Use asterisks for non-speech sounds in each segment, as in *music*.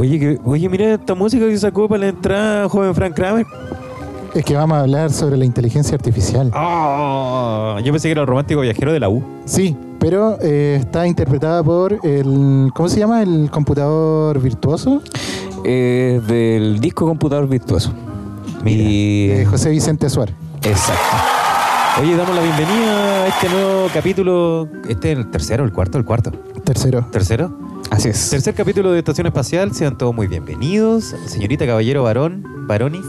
Oye, que, oye, mira esta música que sacó para la entrada, joven Frank Kramer. Es que vamos a hablar sobre la inteligencia artificial. Ah, yo pensé que era el romántico viajero de la U. Sí, pero eh, está interpretada por el. ¿Cómo se llama? El computador virtuoso. Eh, del disco computador virtuoso. Y- de José Vicente Suárez. Exacto. Oye, damos la bienvenida a este nuevo capítulo. ¿Este es el tercero, el cuarto, el cuarto? Tercero. ¿Tercero? Así es. Tercer capítulo de Estación Espacial. Sean todos muy bienvenidos. Señorita, caballero, varón, varonis,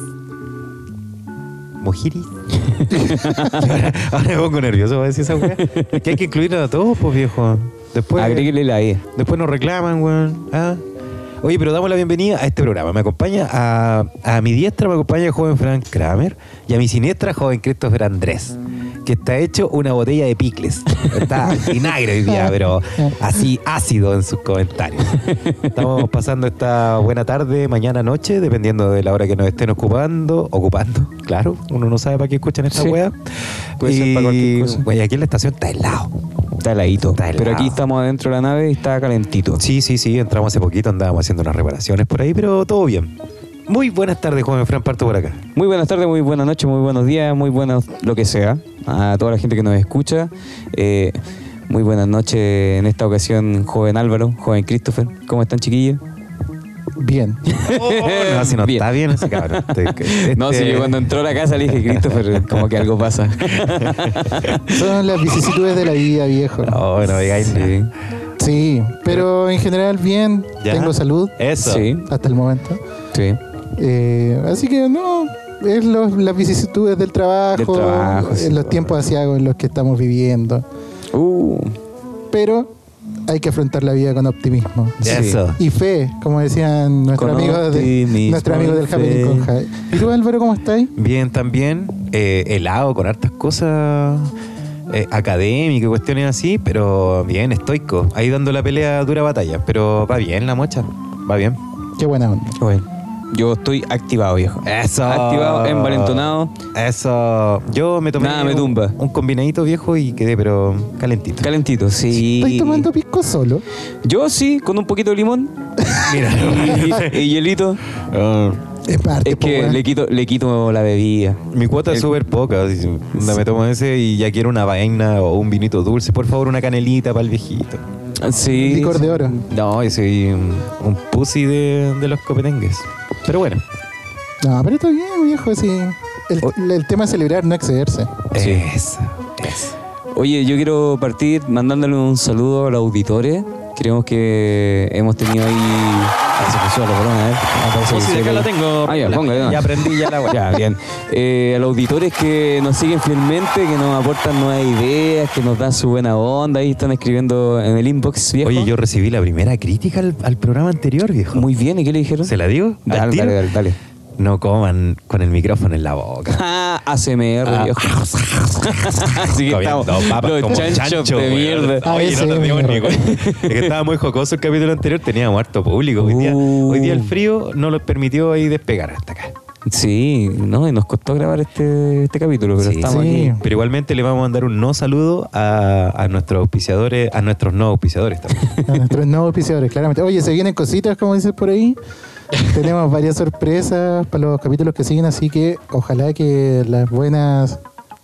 mujeres. *laughs* ahora, ahora me pongo nervioso para decir esa weá. Que hay que incluir a todos, pues viejo. Después, Agréguele la E. después nos reclaman, weón. Ah. Oye, pero damos la bienvenida a este programa. Me acompaña a, a mi diestra, me acompaña el joven Frank Kramer y a mi siniestra, joven Christopher Andrés, que está hecho una botella de picles. Está *laughs* vinagre hoy día, pero *laughs* así ácido en sus comentarios. Estamos pasando esta buena tarde, mañana, noche, dependiendo de la hora que nos estén ocupando. Ocupando, claro. Uno no sabe para qué escuchan esta Sí. wea. Puede ser para cualquier cosa. Oye, aquí en la estación está helado. Está heladito. Está helado. Pero aquí estamos adentro de la nave y está calentito. Sí, sí, sí, entramos hace poquito, andábamos haciendo unas reparaciones por ahí, pero todo bien. Muy buenas tardes, joven Fran, parto por acá. Muy buenas tardes, muy buenas noches, muy buenos días, muy buenos lo que sea. A toda la gente que nos escucha. Eh, muy buenas noches en esta ocasión, joven Álvaro, joven Christopher. ¿Cómo están, chiquillos? Bien. *laughs* no, si no Bien. está bien ese cabrón. Este- *laughs* No, si este- yo cuando entró a la casa le dije, Christopher, como que algo pasa. *laughs* Son las vicisitudes de la vida, viejo. No, no digáis Sí. Sí, pero en general bien. ¿Ya? Tengo salud Eso. Sí, hasta el momento. sí. Eh, así que no, es los- las vicisitudes del trabajo, Del trabajo, sí. en los tiempos asiagos en los que estamos viviendo. Uh, Pero hay que afrontar la vida con optimismo. Sí. Y fe, como decían nuestros amigos de, nuestro amigo del y Happening con Jai. ¿Y tú, Álvaro, cómo estás? Bien también, eh, helado con hartas cosas eh, académicas y cuestiones así, pero bien, estoico. Ahí dando la pelea dura batalla, pero va bien la mocha, va bien. Qué buena onda. bueno. Yo estoy activado, viejo. Eso. Activado, envalentonado. Eso. Yo me tomé Nada me un- tumba. Un, combinadito viejo y quedé, pero calentito. Calentito, sí. ¿Estás tomando pisco solo? Yo sí, con un poquito de limón *laughs* Mira. y, y hielito. Ah, Es parte, Es que weón. le quito, le quito la bebida. mi cuota es súper poca. así, Me tomo ese y ya quiero una vaina o un vinito dulce. Por favor, una canelita para el viejito. Sí. Licor de oro. No, yo soy un, un pussy de, de los copetengues. Pero bueno, No, pero está bien, viejo. Sí. El, Oh. el tema es celebrar, no excederse. Sí. eso, eso. Oye, yo quiero partir mandándole un saludo a los auditores. Creemos que hemos tenido ahí. Se puso la corona, ¿eh? Ah, Sí, acá la tengo. Ah, ya, La- póngale, no. ya aprendí ya la. Ya, bien. Eh, a los auditores que nos siguen fielmente, que nos aportan nuevas ideas, que nos dan su buena onda, ahí están escribiendo en el inbox, viejo. Oye, yo recibí la primera crítica al, al programa anterior, viejo. Muy bien, ¿y qué le dijeron? ¿Se la digo? ¿Al Dale, dale, dale, dale. No coman con el micrófono en la boca. *laughs* Ah, ACMR, Ah. viejo. *laughs* Así que Comiendo estamos papas los como chanchos chancho, de weón. mierda. Oye, no nos dimos ni cuenta. Es que estaba muy jocoso el capítulo anterior, teníamos harto público. Hoy día, Uh. hoy día el frío no nos permitió ahí despegar hasta acá. Sí, no, y nos costó grabar este, este capítulo, pero Sí. estamos Sí. aquí. Pero igualmente le vamos a mandar un no saludo a, a nuestros auspiciadores, a nuestros no auspiciadores también. *laughs* A nuestros nuevos auspiciadores, claramente. Oye, se vienen cositas, como dices por ahí. *laughs* Tenemos varias sorpresas para los capítulos que siguen, así que ojalá que las buenas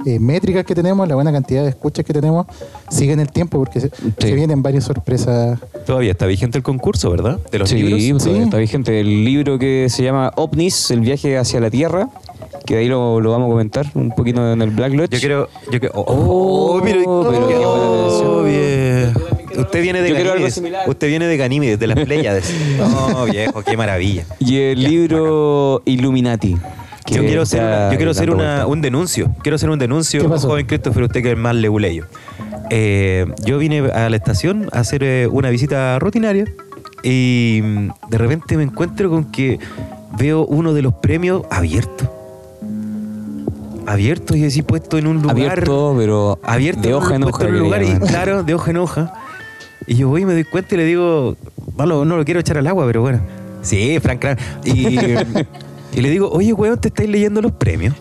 eh, métricas que tenemos, la buena cantidad de escuchas que tenemos, sigan el tiempo, porque se, se vienen varias sorpresas. Todavía está vigente el concurso, ¿verdad? De los sí, libros. todavía Sí. está vigente el libro que se llama OVNIS, el viaje hacia la Tierra, que de ahí lo, lo vamos a comentar un poquito en el Black Lodge. Yo quiero. Yo quiero oh, Oh, mira, pero qué buena oh. Usted viene de Yo quiero algo Ganímedes. similar. Usted viene de Ganímedes, de las Pléyades. *laughs* Oh, viejo, qué maravilla. Y el libro Illuminati. Yo quiero hacer, está una- yo quiero hacer dando una- vuelta. un denuncio. Quiero hacer un denuncio, ¿Qué pasó? joven Christopher, usted que es más leguleyo. Eh, yo vine a la estación a hacer eh, una visita rutinaria y mm, de repente me encuentro con que veo uno de los premios abierto. Abierto y así puesto en un lugar. Abierto, pero abierto de hoja en puesto hoja. en un le lugar y llaman. claro, de hoja en hoja. Y yo voy y me doy cuenta y le digo, no lo, no lo quiero echar al agua, pero bueno. Sí, Frank Kramer. Y, Y le digo, oye, weón, ¿te estáis leyendo los premios?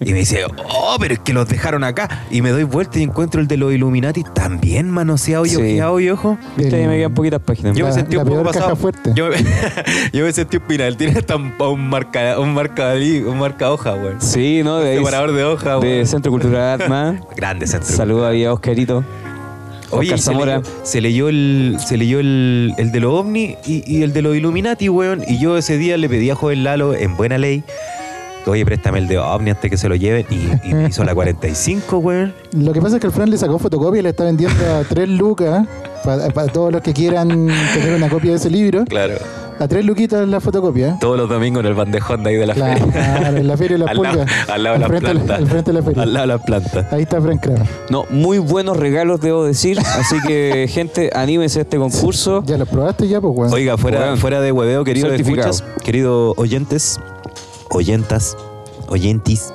y me dice, oh, pero es que los dejaron acá. Y me doy vuelta y encuentro el de los Illuminati también manoseado y Sí. ojeado y ojo. Viste, ahí me quedan poquitas páginas. Yo La- me sentí un poco pasado. fuerte. Yo, *laughs* yo me sentí un pinal. Tiene hasta un, un marca, un marca, un marca hoja, weón. Sí, ¿no? De ahí- Separador de hoja, De weón. Centro Cultural Atma. *laughs* Grande centro. Saludos ahí a Oscarito. Oye, se leyó, se leyó el, se leyó el, el de los ovni y, y el de los Illuminati, weón. Y yo ese día le pedí a Joven Lalo, en buena ley, oye, préstame el de ovni antes que se lo lleven. Y, y me hizo la 45, weón. Lo que pasa es que el Fran le sacó fotocopia y le está vendiendo a 3 lucas para, todos los que quieran tener una copia de ese libro. Claro. A 3 luquitas la fotocopia. Todos los domingos en el bandejón de ahí de la Claro, feria. en la feria de las *laughs* al, lado, al lado de las plantas. al frente de la feria. Al lado de las plantas. Ahí está Frank Kramer. No, muy buenos regalos, debo decir. Así que, *laughs* gente, anímense a este concurso. ¿Ya lo probaste ya? Pues, weón. Oiga, fuera, fuera de hueveo, queridos Certificado. escuchas, queridos oyentes, oyentas, oyentis,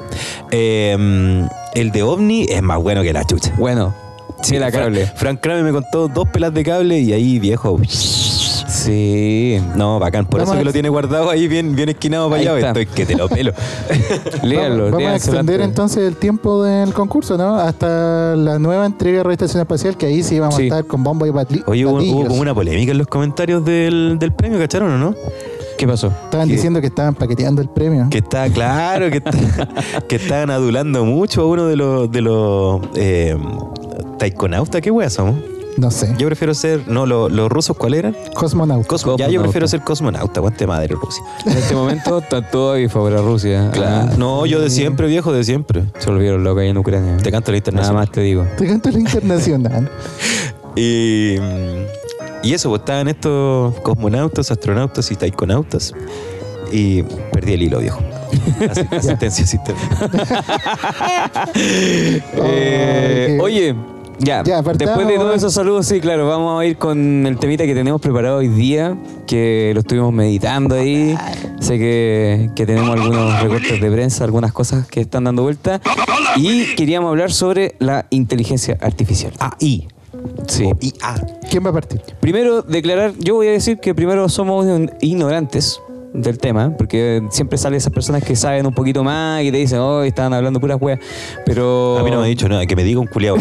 eh, el de OVNI es más bueno que la chucha. Bueno, sí, la cable. Frank Kramer me contó dos pelas de cable y ahí, viejo. Sí. No, bacán. Por Vamos eso a que lo tiene guardado ahí bien, bien esquinado para Ahí allá. está. Estoy que te lo pelo. *laughs* Léanlo. vamos, a léanselo extender antes. entonces el tiempo del concurso, ¿no? Hasta la nueva entrega de Radio Estación Espacial, que ahí sí vamos Sí. a estar con bombo y batli- Oye, hubo, hubo platillos. como una polémica en los comentarios del, del premio, ¿cacharon o no? ¿Qué pasó? Estaban que- diciendo que estaban paqueteando el premio. Que está claro, que, está- *laughs* que estaban adulando mucho a uno de los, de los eh, taikonautas. ¿Qué wea somos? No sé. Yo prefiero ser. No, lo- los rusos, ¿cuál eran? Cosmonauta. Cosmo- ya, yo prefiero ser cosmonauta. Guante madre, Rusia. En este momento está todo ahí favor a Rusia. Ah, No, yo de siempre, viejo, de siempre. se volvieron locos ahí en Ucrania. Te canto la Nada internacional. más te digo. Te canto la internacional. *laughs* Y, y eso, pues estaban estos cosmonautas, astronautas y taikonautas. Y perdí el hilo, viejo. Asi- *laughs* Asistencia, asistencia. *laughs* Eh, Ay, qué- oye, ya, Ya, después de todos esos saludos, sí, claro, vamos a ir con el temita que tenemos preparado hoy día, que lo estuvimos meditando ahí. Sé que, que tenemos algunos recortes de prensa, algunas cosas que están dando vuelta. Y queríamos hablar sobre la inteligencia artificial. AI. Sí. IA. ¿Quién va a partir? Primero, declarar, yo voy a decir que primero somos ignorantes del tema, porque siempre salen esas personas que saben un poquito más y te dicen, oh, estaban hablando puras weas, pero... A mí no me ha dicho nada, que me diga un culiado.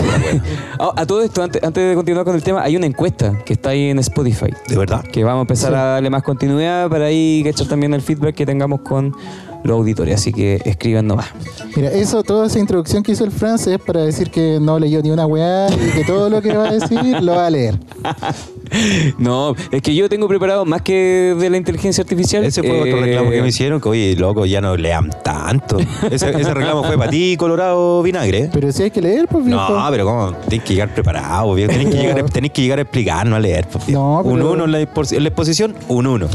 Ah, *laughs* a todo esto, antes, antes de continuar con el tema, hay una encuesta que está ahí en Spotify, ¿De verdad? que vamos a empezar a darle más continuidad para ahí cachar también el feedback que tengamos con los auditores, así que escriban nomás. Mira, eso, toda esa introducción que hizo el France es para decir que no leyó ni una weá y que todo lo que va a decir lo va a leer. *laughs* *laughs* No, es que yo tengo preparado más que de la inteligencia artificial. Ese fue otro eh, reclamo que me hicieron, que oye, loco, ya no lean tanto. Ese, ese reclamo fue para ti, Colorado Vinagre. Pero si hay que leer, pues viejo. No, pero ¿cómo? Tienes que llegar preparado, viejo. Tenés que llegar, *laughs* tenés que llegar a explicar, no a leer. pues. No, pero- Un 1 en, la expo- en la exposición, un 1.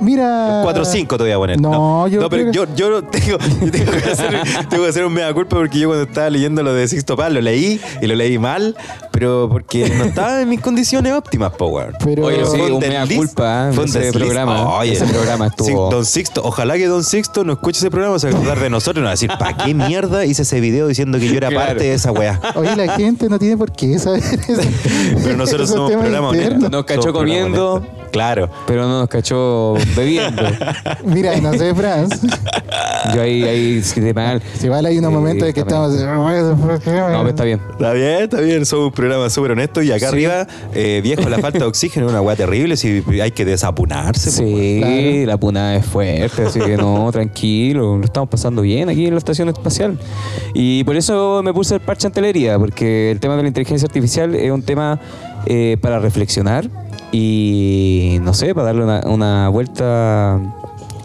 Mira. 4-5 te voy a poner. No, yo pero creo yo, yo no tengo, *laughs* yo tengo, que hacer, tengo que hacer un mea culpa porque yo cuando estaba leyendo lo de Sixto Paz lo leí y lo leí mal, pero porque no estaba en mis condiciones óptimas, po, weón. Pero- Oye, sí, un mea culpa, ¿eh? ese programa. Oye, ese programa Sí, estuvo... don Sixto, ojalá que Don Sixto no escuche ese programa, se va a acordar de nosotros y nos va a decir, ¿para qué mierda hice ese video diciendo que yo era Claro. parte de esa weá? Oye, la gente no tiene por qué saber eso. Pero nosotros *laughs* somos temas programa internos. honesto. Nos cachó comiendo. honesto. Claro. Pero no nos cachó bebiendo. *laughs* Mira, no sé, Franz. Yo ahí, ahí de mal. Si vale, hay unos Sí, momentos de que estamos. No, pero está bien. Está bien, está bien, somos un programa súper honesto y acá Sí. arriba, eh, viejo, la falta de oxígeno es una weá terrible, si hay que desapunarse. po, Sí, Claro. la punada es fuerte, así que no, *laughs* tranquilo, lo estamos pasando bien aquí en la estación espacial. Y por eso me puse el parche ante la herida, porque el tema de la inteligencia artificial es un tema eh, para reflexionar y no sé, para darle una, vuelta,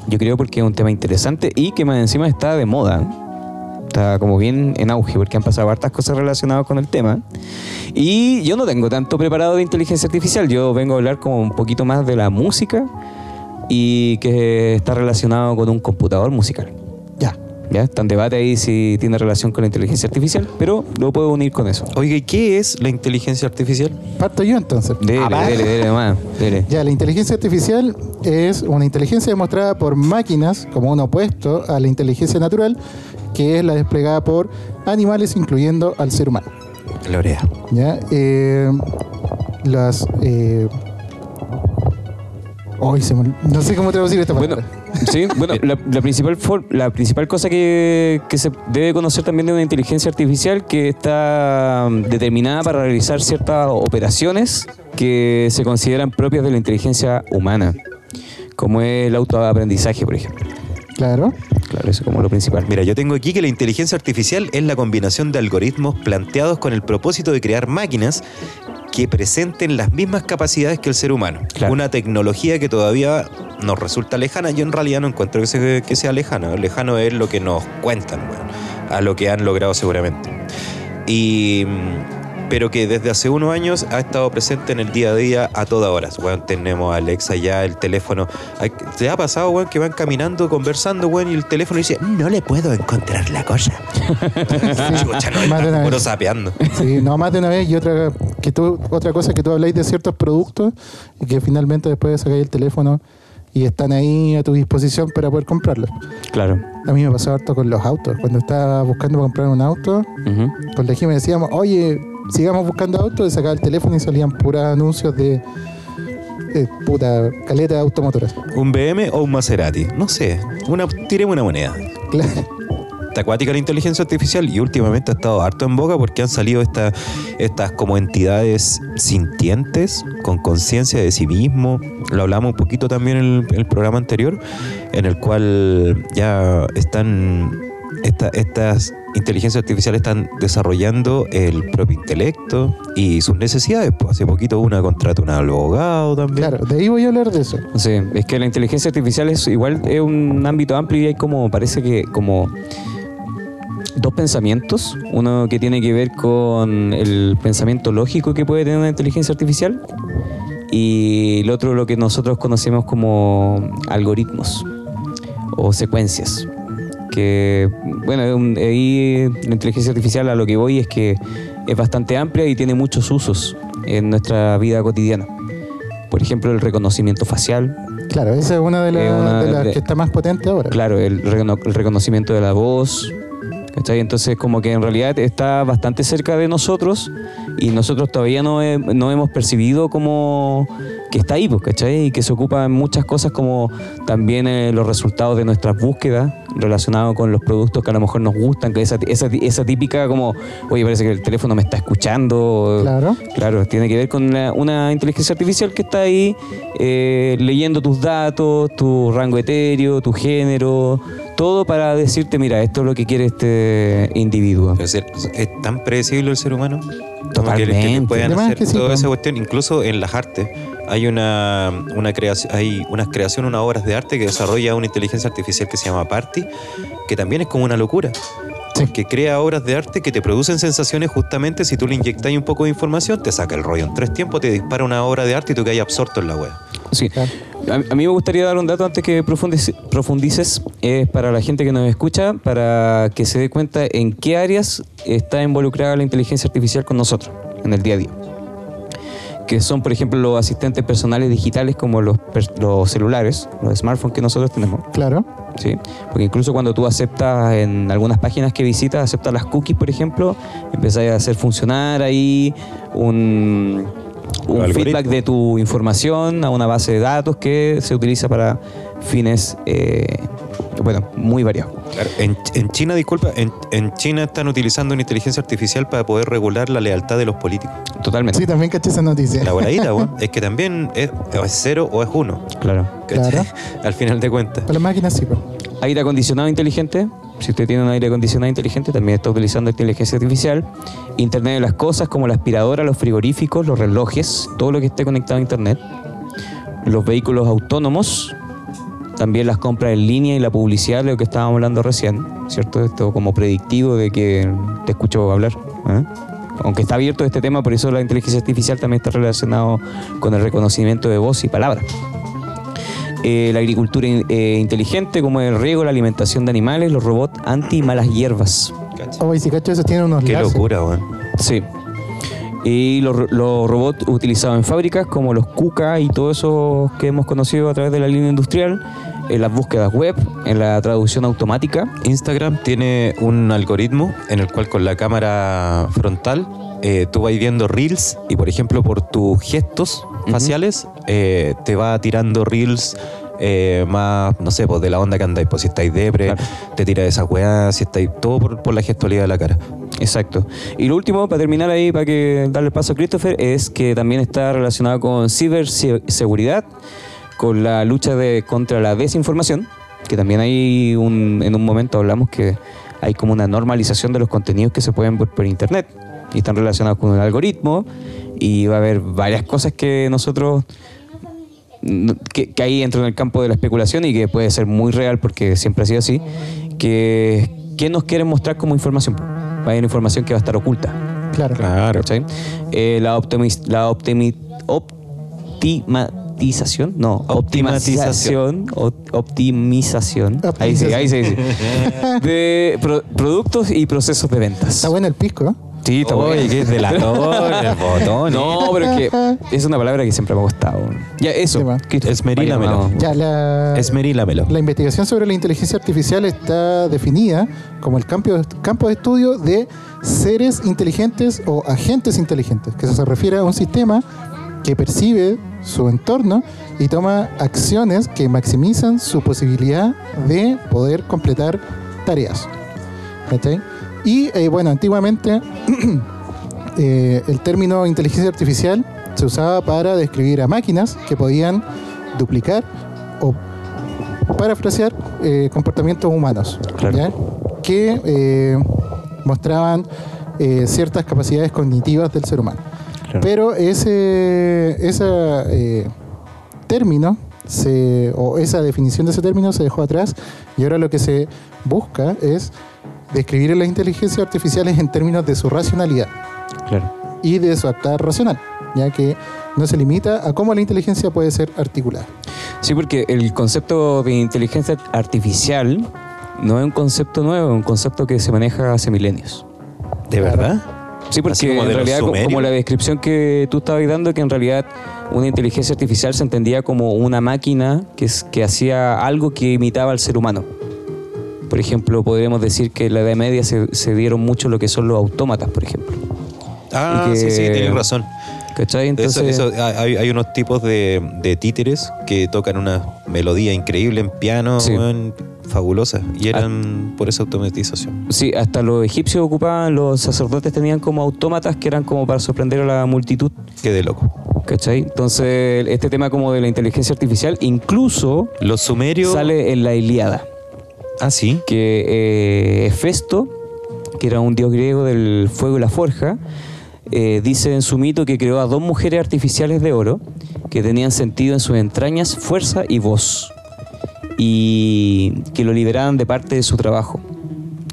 yo creo porque es un tema interesante y que más encima está de moda. Está como bien en auge porque han pasado hartas cosas relacionadas con el tema. Y yo no tengo tanto preparado de inteligencia artificial, yo vengo a hablar como un poquito más de la música y que está relacionado con un computador musical. Ya. Está en debate ahí si tiene relación con la inteligencia artificial, pero lo puedo unir con eso. Oiga, ¿y qué es la inteligencia artificial? Parto yo entonces. Dele, Ah, dele, dele, nomás, dele. Ya, la inteligencia artificial es una inteligencia demostrada por máquinas como un opuesto a la inteligencia natural, que es la desplegada por animales, incluyendo al ser humano. Lorea. ¿Ya? Eh, las. Eh... Ay, se me- no sé cómo traducir esta Bueno, palabra. Sí, bueno, la, la principal for- la principal cosa que, que se debe conocer también de una inteligencia artificial que está mm, determinada para realizar ciertas operaciones que se consideran propias de la inteligencia humana, como es el autoaprendizaje, por ejemplo. Claro. Claro, eso como lo principal. Mira, yo tengo aquí que la inteligencia artificial es la combinación de algoritmos planteados con el propósito de crear máquinas que presenten las mismas capacidades que el ser humano. Claro. Una tecnología que todavía nos resulta lejana. Yo en realidad no encuentro que sea, que sea lejana. Lejano es lo que nos cuentan, weón, a lo que han logrado seguramente. Y, mm, pero que desde hace unos años ha estado presente en el día a día a todas horas. Weón, tenemos a Alexa ya, el teléfono. ¿Te ha pasado, weón, que van caminando, conversando, weón, y el teléfono dice, no le puedo encontrar la cosa? *laughs* Chucha, no, Más de una vez. sapeando. Sí, no más de una vez y otra que tú, otra cosa que tú habláis de ciertos productos y que finalmente después sacáis el teléfono y están ahí a tu disposición para poder comprarlos. Claro. A mí me pasó harto con los autos. Cuando estaba buscando para comprar un auto, Ujú. con la Jimmy decíamos, oye, sigamos buscando autos, sacaba el teléfono y salían puras anuncios de, de puta caleta de automotoras. ¿Un BM o un Maserati? No sé. Una, tiremos una moneda. Claro. Está acuática la inteligencia artificial y últimamente ha estado harto en boca porque han salido esta- estas como entidades sintientes, con conciencia de sí mismo. Lo hablamos un poquito también en el, en el programa anterior, en el cual ya están esta- estas inteligencias artificiales están desarrollando el propio intelecto y sus necesidades. Pues hace poquito una contrata un abogado también. Claro, de ahí voy a hablar de eso. Sí, es que la inteligencia artificial es igual es un ámbito amplio y hay como parece que como dos pensamientos, uno que tiene que ver con el pensamiento lógico que puede tener una inteligencia artificial y el otro lo que nosotros conocemos como algoritmos o secuencias. Que, bueno, un- ahí la inteligencia artificial a lo que voy es que es bastante amplia y tiene muchos usos en nuestra vida cotidiana. Por ejemplo, el reconocimiento facial, Claro, esa es una de, las- Es una de las que está más potente ahora. Claro, el, recono- el reconocimiento de la voz. ¿cachai? Entonces, como que en realidad está bastante cerca de nosotros y nosotros todavía no, he- no hemos percibido como que está ahí, pues, ¿cachai? Y que se ocupa en muchas cosas como también eh, los resultados de nuestras búsquedas relacionados con los productos que a lo mejor nos gustan, que esa, esa, esa típica como, oye, parece que el teléfono me está escuchando. Claro. Claro, tiene que ver con la- una inteligencia artificial que está ahí eh, leyendo tus datos, tu rango etéreo, tu género, todo para decirte, mira, esto es lo que quiere este individuo. Es, decir, es tan predecible el ser humano. Como que- Que, Totalmente. puedan Además hacer que sí, toda esa cuestión. Incluso en las artes hay una, una creación, hay unas creaciones, unas obras de arte que desarrolla una inteligencia artificial que se llama Party, que también es como una locura. Sí. Que crea obras de arte que te producen sensaciones justamente si tú le inyectas un poco de información, te saca el rollo en tres tiempos, te dispara una obra de arte y tú que hay absorto en la web. Sí. A, mí me gustaría dar un dato antes que profundices, es para la gente que nos escucha, para que se dé cuenta en qué áreas está involucrada la inteligencia artificial con nosotros en el día a día. Que son, por ejemplo, los asistentes personales digitales como los, celulares, los smartphones que nosotros tenemos. Claro. ¿sí? Porque incluso cuando tú aceptas en algunas páginas que visitas, aceptas las cookies, por ejemplo, empiezas a hacer funcionar ahí un, un feedback de tu información a una base de datos que se utiliza para fines, eh, bueno, muy variados. Claro, en, en China, disculpa, en, en China están utilizando una inteligencia artificial para poder regular la lealtad de los políticos. Totalmente. Sí, también caché esa noticia. La voladita, *laughs* es que también es, es cero o es uno. Claro. Claro. *laughs* Al final de cuentas. Para las máquinas sí, pues. Aire acondicionado inteligente. Si usted tiene un aire acondicionado inteligente, también está utilizando inteligencia artificial. Internet de las cosas, como la aspiradora, los frigoríficos, los relojes, todo lo que esté conectado a Internet. Los vehículos autónomos, también las compras en línea y la publicidad, lo que estábamos hablando recién, ¿cierto? Esto como predictivo de que te escucho hablar. ¿eh? Aunque está abierto este tema, por eso la inteligencia artificial también está relacionado con el reconocimiento de voz y palabra. Eh, la agricultura in- eh, inteligente, como el riego, la alimentación de animales, los robots anti malas hierbas. Oh, y si cacho, esos tienen unos Qué locura, weón. Sí. Y los, ro- los robots utilizados en fábricas, como los KUKA y todo eso que hemos conocido a través de la línea industrial, en las búsquedas web, en la traducción automática. Instagram tiene un algoritmo en el cual con la cámara frontal eh, tú vas viendo reels y por ejemplo por tus gestos Faciales eh, te va tirando reels eh, más, no sé, pues de la onda que andáis. Pues si estáis depre, Claro. te tira de esa weá, si estáis todo por, por la gestualidad de la cara. Exacto. Y lo último, para terminar ahí, para que darle paso a Christopher, es que también está relacionado con ciberseguridad, con la lucha de, contra la desinformación, que también hay un, en un momento hablamos que hay como una normalización de los contenidos que se pueden ver por internet y están relacionados con el algoritmo y va a haber varias cosas que nosotros no- que, que ahí entra en el campo de la especulación y que puede ser muy real porque siempre ha sido así, que, que nos quieren mostrar como información. Va a haber información que va a estar oculta. Claro. Claro. ¿cachai? Eh, la optimiz- la optimi- optimatización, no, optimización, optimización, ahí sí, ahí sí, sí, de pro- productos y procesos de ventas. Está bueno el pisco, ¿eh? Sí, está Oye, bueno. que es de la torre, el botón. No, pero es que es una palabra que siempre me ha gustado. Ya, eso. Esmerílamelo. Ya, la, Esmerílamelo. la investigación sobre la inteligencia artificial está definida como el campo, campo de estudio de seres inteligentes o agentes inteligentes, que eso se refiere a un sistema que percibe su entorno y toma acciones que maximizan su posibilidad de poder completar tareas. ¿Cachai? Y eh, bueno, antiguamente *clears throat* eh, el término inteligencia artificial se usaba para describir a máquinas que podían duplicar o parafrasear eh, comportamientos humanos Claro. ¿ya? que eh, mostraban ciertas capacidades cognitivas del ser humano. Claro. Pero ese esa, eh, término se, o esa definición de ese término se dejó atrás y ahora lo que se busca es describir las inteligencias artificiales en términos de su racionalidad Claro. y de su actuar racional, ya que no se limita a cómo la inteligencia puede ser articulada. Sí, porque el concepto de inteligencia artificial no es un concepto nuevo, es un concepto que se maneja hace milenios. ¿De verdad? Sí, porque como en realidad, como la descripción que tú estabas dando, que en realidad una inteligencia artificial se entendía como una máquina que, es- que hacía algo que imitaba al ser humano. Por ejemplo, podríamos decir que en la Edad Media se, se dieron mucho lo que son los autómatas, por ejemplo. Ah, que- sí, sí, tienes razón. ¿Cachai? Entonces, eso, hay, hay unos tipos de, de títeres que tocan una melodía increíble en piano, Sí. weón, fabulosa. Y eran por esa automatización. Sí, hasta los egipcios ocupaban, los sacerdotes tenían como autómatas que eran como para sorprender a la multitud. Qué de loco. ¿Cachai? Entonces, este tema como de la inteligencia artificial incluso Los sumerios. sale en la Ilíada. Ah, sí. que eh, Hefesto, que era un dios griego del fuego y la forja, eh, dice en su mito que creó a dos mujeres artificiales de oro que tenían sentido en sus entrañas, fuerza y voz, y que lo liberaban de parte de su trabajo.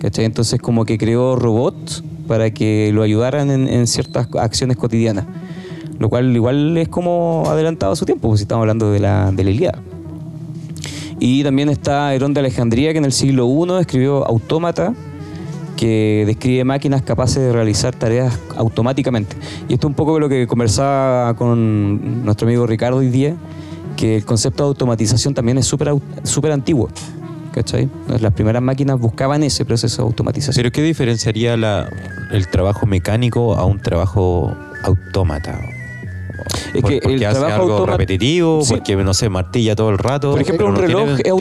¿Cachai? Entonces como que creó robots para que lo ayudaran en, en ciertas acciones cotidianas. Lo cual igual es como adelantado a su tiempo, pues si estamos hablando de la, de la Ilíada. Y también está Herón de Alejandría, que en el siglo I escribió Autómata, que describe máquinas capaces de realizar tareas automáticamente. Y esto es un poco lo que conversaba con nuestro amigo Ricardo hoy día, que el concepto de automatización también es súper súper antiguo. ¿Cachai? Las primeras máquinas buscaban ese proceso de automatización. ¿Pero qué diferenciaría la, el trabajo mecánico a un trabajo autómata? Es que porque el hace trabajo algo repetitivo, Sí. porque no sé, martilla todo el rato. Por ejemplo, un reloj es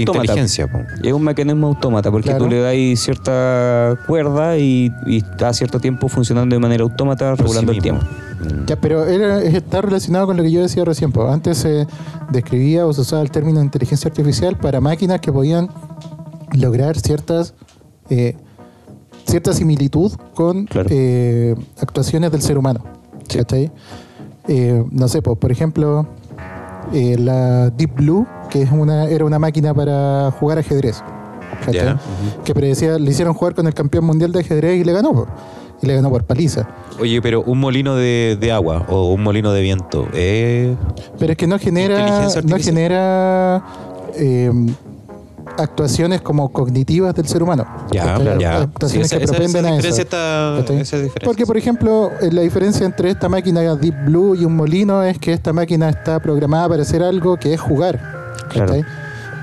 po. Es un mecanismo autómata, porque Claro. tú le das cierta cuerda y, y está cierto tiempo funcionando de manera Por sí regulando el tiempo. Ya, pero era- está relacionado con lo que yo decía recién. po. Antes se describía o se usaba el término inteligencia artificial para máquinas que podían lograr ciertas eh, cierta similitud con Claro. eh, actuaciones del ser humano. Sí. ¿cachai? Eh, no sé, po, por ejemplo, eh, la Deep Blue, que es una, era una máquina para jugar ajedrez. Que predecía, le hicieron jugar con el campeón mundial de ajedrez y le ganó. po. Y le ganó por paliza. Oye, pero un molino de, de agua o un molino de viento, ¿eh? Pero es que no genera, no genera eh, actuaciones como cognitivas del ser humano. Ya, ¿Cachai? ya. Actuaciones Sí, esa- que esa- propenden esa a eso. está- esa diferencia, Porque, por ejemplo, eh, la diferencia entre esta máquina Deep Blue y un molino es que esta máquina está programada para hacer algo que es jugar. Claro.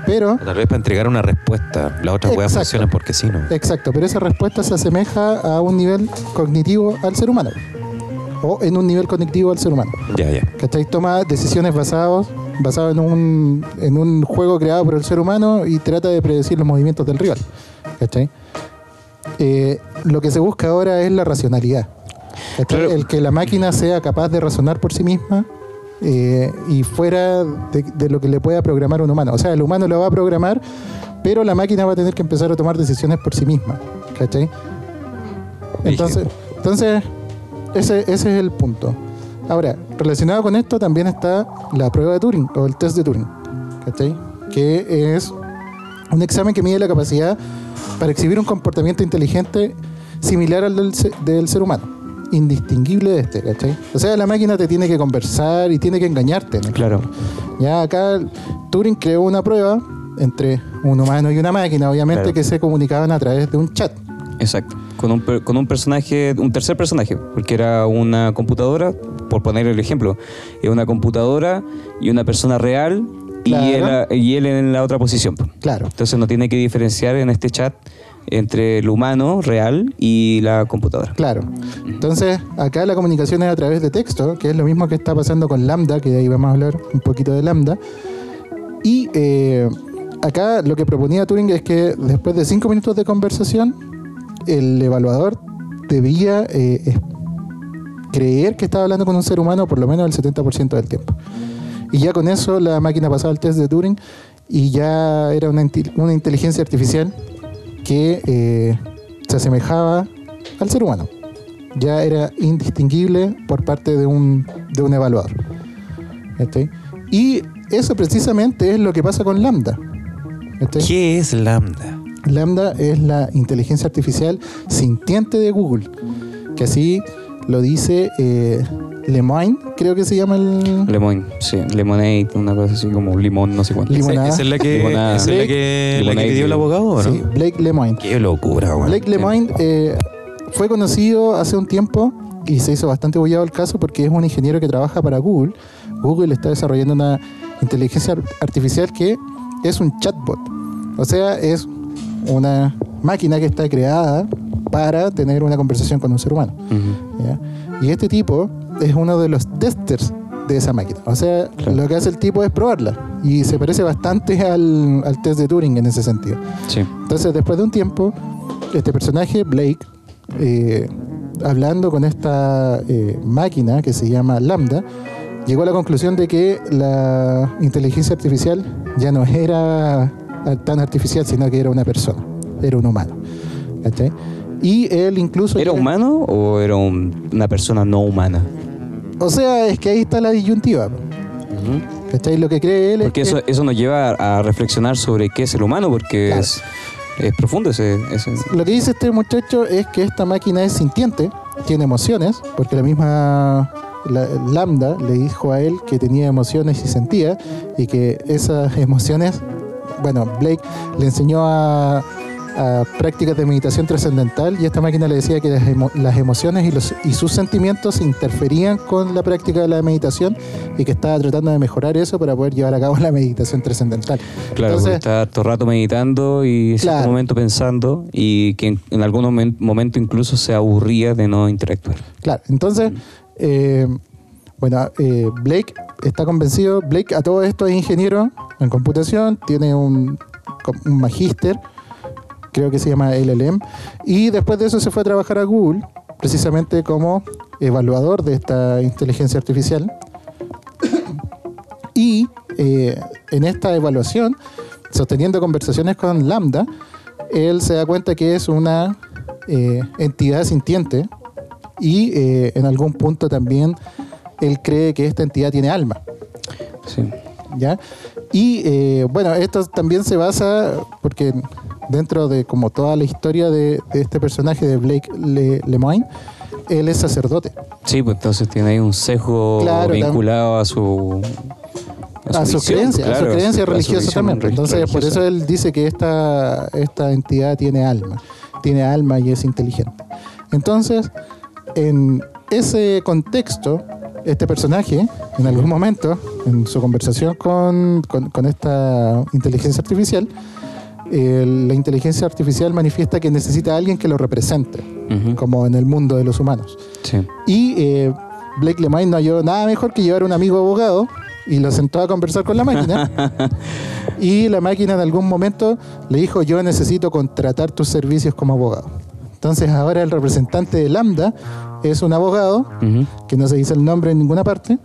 Pero, Tal vez para entregar una respuesta. Las otras weas Exacto. funcionan porque sí, ¿no? exacto, pero esa respuesta se asemeja a un nivel cognitivo al ser humano. O en un nivel cognitivo al ser humano. Ya, ya. ¿Cachai? Toma decisiones basadas basado en un, en un juego creado por el ser humano y trata de predecir los movimientos del rival. ¿Cachai? Eh, lo que se busca ahora es la racionalidad. El que la máquina sea capaz de razonar por sí misma eh, y fuera de, de lo que le pueda programar un humano. O sea, el humano lo va a programar, pero la máquina va a tener que empezar a tomar decisiones por sí misma. ¿Cachai? Entonces, entonces ese, ese es el punto. Ahora, relacionado con esto también está la prueba de Turing o el test de Turing, ¿cachai? Que es un examen que mide la capacidad para exhibir un comportamiento inteligente similar al del, se- del ser humano, indistinguible de este, ¿cachai? O sea, la máquina te tiene que conversar y tiene que engañarte. ¿no? Claro. Ya acá Turing creó una prueba entre un humano y una máquina, obviamente, Claro. que se comunicaban a través de un chat. Exacto. Con un, con un personaje, un tercer personaje, porque era una computadora, por poner el ejemplo, era una computadora y una persona real y, él, y él en la otra posición. po. Claro. Entonces no tiene que diferenciar en este chat entre el humano real y la computadora. Claro. Entonces, acá la comunicación es a través de texto, que es lo mismo que está pasando con Lambda, que de ahí vamos a hablar un poquito de Lambda. Y eh, acá lo que proponía Turing es que después de cinco minutos de conversación, el evaluador debía eh, creer que estaba hablando con un ser humano por lo menos el 70% del tiempo. Y ya con eso la máquina pasaba el test de Turing y ya era una, una inteligencia artificial que eh, se asemejaba al ser humano. Ya era indistinguible por parte de un, de un evaluador. Y eso precisamente es lo que pasa con Lambda. ¿Qué es Lambda? Lambda es la inteligencia artificial sintiente de Google, que así lo dice eh, Lemoine, creo que se llama el... Lemon, sí, lemonade, una cosa así como limón, no sé cuánto. Lim- Limonada. ¿Esa es la que, Limonada. esa es la que, la que pidió el abogado o no? Sí, Blake Lemoine. Qué locura, weón. Blake Lemoine eh, fue conocido hace un tiempo y se hizo bastante bullado el caso porque es un ingeniero que trabaja para Google. Google está desarrollando una inteligencia ar- artificial que es un chatbot. O sea, es una máquina que está creada para tener una conversación con un ser humano. Y este tipo es uno de los testers de esa máquina. O sea, Claro. lo que hace el tipo es probarla. Y se parece bastante al, al test de Turing en ese sentido. Sí. Entonces, después de un tiempo, este personaje, Blake, eh, hablando con esta eh, máquina que se llama Lambda, llegó a la conclusión de que la inteligencia artificial ya no era tan artificial, sino que era una persona, era un humano. ¿cachai? Y él incluso... ¿Era humano o era un- una persona no humana? O sea, es que ahí está la disyuntiva. ¿Cachai? Lo que cree él Porque es eso, que- eso nos lleva a, a reflexionar sobre qué es el humano, porque Claro. es, es profundo ese, ese- Lo que dice este muchacho es que esta máquina es sintiente, tiene emociones, porque la misma la- Lambda le dijo a él que tenía emociones y sentía, y que esas *laughs* emociones, bueno, Blake le enseñó a, a prácticas de meditación trascendental y esta máquina le decía que las, emo- las emociones y, los, y sus sentimientos interferían con la práctica de la meditación y que estaba tratando de mejorar eso para poder llevar a cabo *laughs* la meditación trascendental. Claro, porque está todo el rato meditando y en cierto Claro. momento pensando y que en, en algún momen- momento incluso se aburría de no interactuar. Claro, entonces, eh, bueno, eh, Blake está convencido. Blake a todo esto es ingeniero en computación, tiene un, un magíster, creo que se llama LLM, y después de eso se fue a trabajar a Google, precisamente como evaluador de esta inteligencia artificial. *coughs* Y eh, en esta evaluación, sosteniendo conversaciones con Lambda, él se da cuenta que es una eh, entidad sintiente y en algún punto también él cree que esta entidad tiene alma. Sí. ¿ya? Y eh, bueno, esto también se basa porque dentro de como toda la historia de, de este personaje de Blake Le- Lemoine, él es sacerdote. Sí, pues entonces tiene ahí un sesgo Claro, vinculado a su a su visión, creencia, a su creencia a su religiosa también. re- Entonces, por eso él dice que esta, esta entidad tiene alma, tiene alma y es inteligente. Entonces, en ese contexto, este personaje, en algún momento, en su conversación con, con- con esta inteligencia artificial, eh, la inteligencia artificial manifiesta que necesita a alguien que lo represente, como en el mundo de los humanos. Sí. Y eh, Blake Lemoine no halló nada mejor que llevar un amigo abogado y lo sentó a conversar con la máquina. *laughs* y la máquina en algún momento le dijo, yo necesito contratar tus servicios como abogado. Entonces ahora el representante de Lambda es un abogado, que no se dice el nombre en ninguna parte,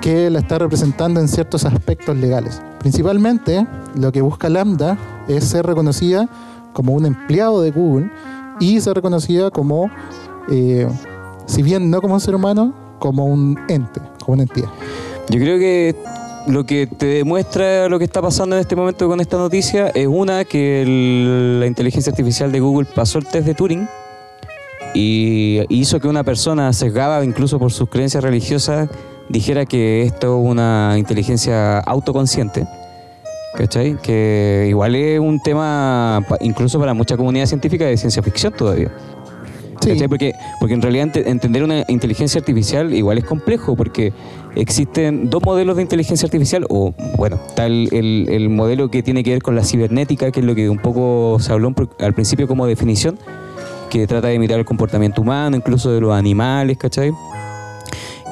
que la está representando en ciertos aspectos legales. Principalmente lo que busca Lambda es ser reconocida como un empleado de Google y ser reconocida como, eh, si bien no como un ser humano, como un ente, como una entidad. Yo creo que lo que te demuestra lo que está pasando en este momento con esta noticia es una que la inteligencia artificial de Google pasó el test de Turing y hizo que una persona sesgada incluso por sus creencias religiosas dijera que esto es una inteligencia autoconsciente. ¿Cachai? Que igual es un tema, incluso para mucha comunidad científica, de ciencia ficción todavía. Sí. Porque, porque en realidad ente- entender una inteligencia artificial igual es complejo, porque existen dos modelos de inteligencia artificial, o bueno, está el, el- el modelo que tiene que ver con la cibernética, que es lo que un poco se habló al principio como definición, que trata de imitar el comportamiento humano, incluso de los animales, ¿cachai?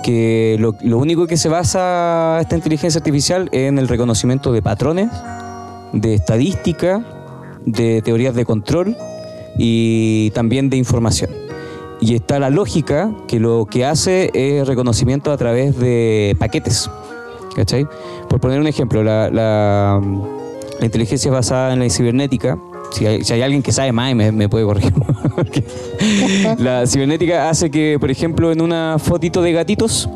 Que lo, lo único que se basa esta inteligencia artificial es en el reconocimiento de patrones, de estadística, de teorías de control y también de información. Y está la lógica, que lo que hace es reconocimiento a través de paquetes. ¿Cachai? Por poner un ejemplo, la, la- la inteligencia basada en la cibernética, si hay, si alguien que sabe más me, puede corregir. *laughs* la cibernética hace que, por ejemplo, en una fotito de gatitos,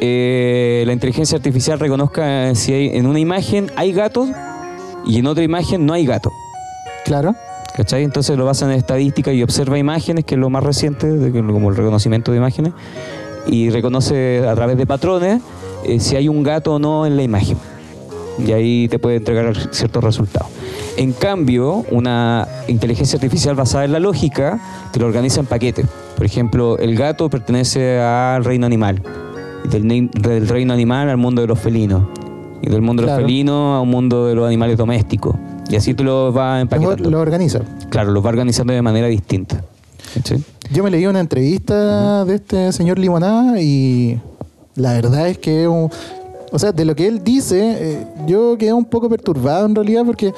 eh, la inteligencia artificial reconozca si hay, en una imagen hay gatos y en otra imagen no hay gato. claro. ¿Cachai? Entonces lo basan en estadística y observa imágenes, que es lo más reciente, de como el reconocimiento de imágenes, y reconoce a través de patrones eh, si hay un gato o no en la imagen. Y ahí te puede entregar ciertos resultados. En cambio, una inteligencia artificial basada en la lógica te lo organiza en paquetes. Por ejemplo, el gato pertenece al reino animal. Del, reino animal al mundo de los felinos. Y del mundo de Claro. los felinos a un mundo de los animales domésticos. Y así tú lo vas Lo, empaquetando. lo organiza. Claro, los va organizando de manera distinta. Yo me leí una entrevista de este señor Limonada y la verdad es que, es un- o sea, de lo que él dice, eh, yo quedé un poco perturbado en realidad porque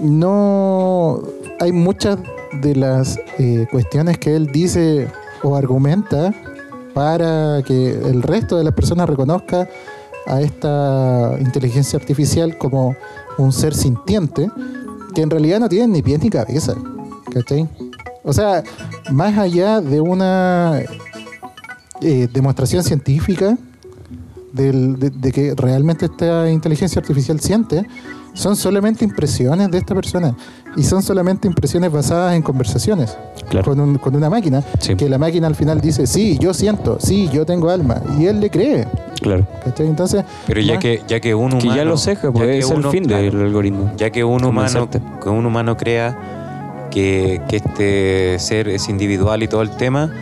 no hay muchas de las eh, cuestiones que él dice o argumenta para que el resto de las personas reconozca a esta inteligencia artificial como un ser sintiente que en realidad no tiene ni pies ni cabeza. ¿Cachai? O sea, más allá de una eh, demostración científica de, de que realmente esta inteligencia artificial siente, son solamente impresiones de esta persona. Y son solamente impresiones basadas en conversaciones Claro. con, un- con una máquina. Sí. Que la máquina al final dice, sí, yo siento, sí, yo tengo alma. Y él le cree. Claro. ¿cachai? Entonces, Pero ya más- que, ya que un humano. Que ya lo ceja, ya pues es el fin claro, del algoritmo. Ya que un humano, que un humano crea que, que este ser es individual y todo el tema,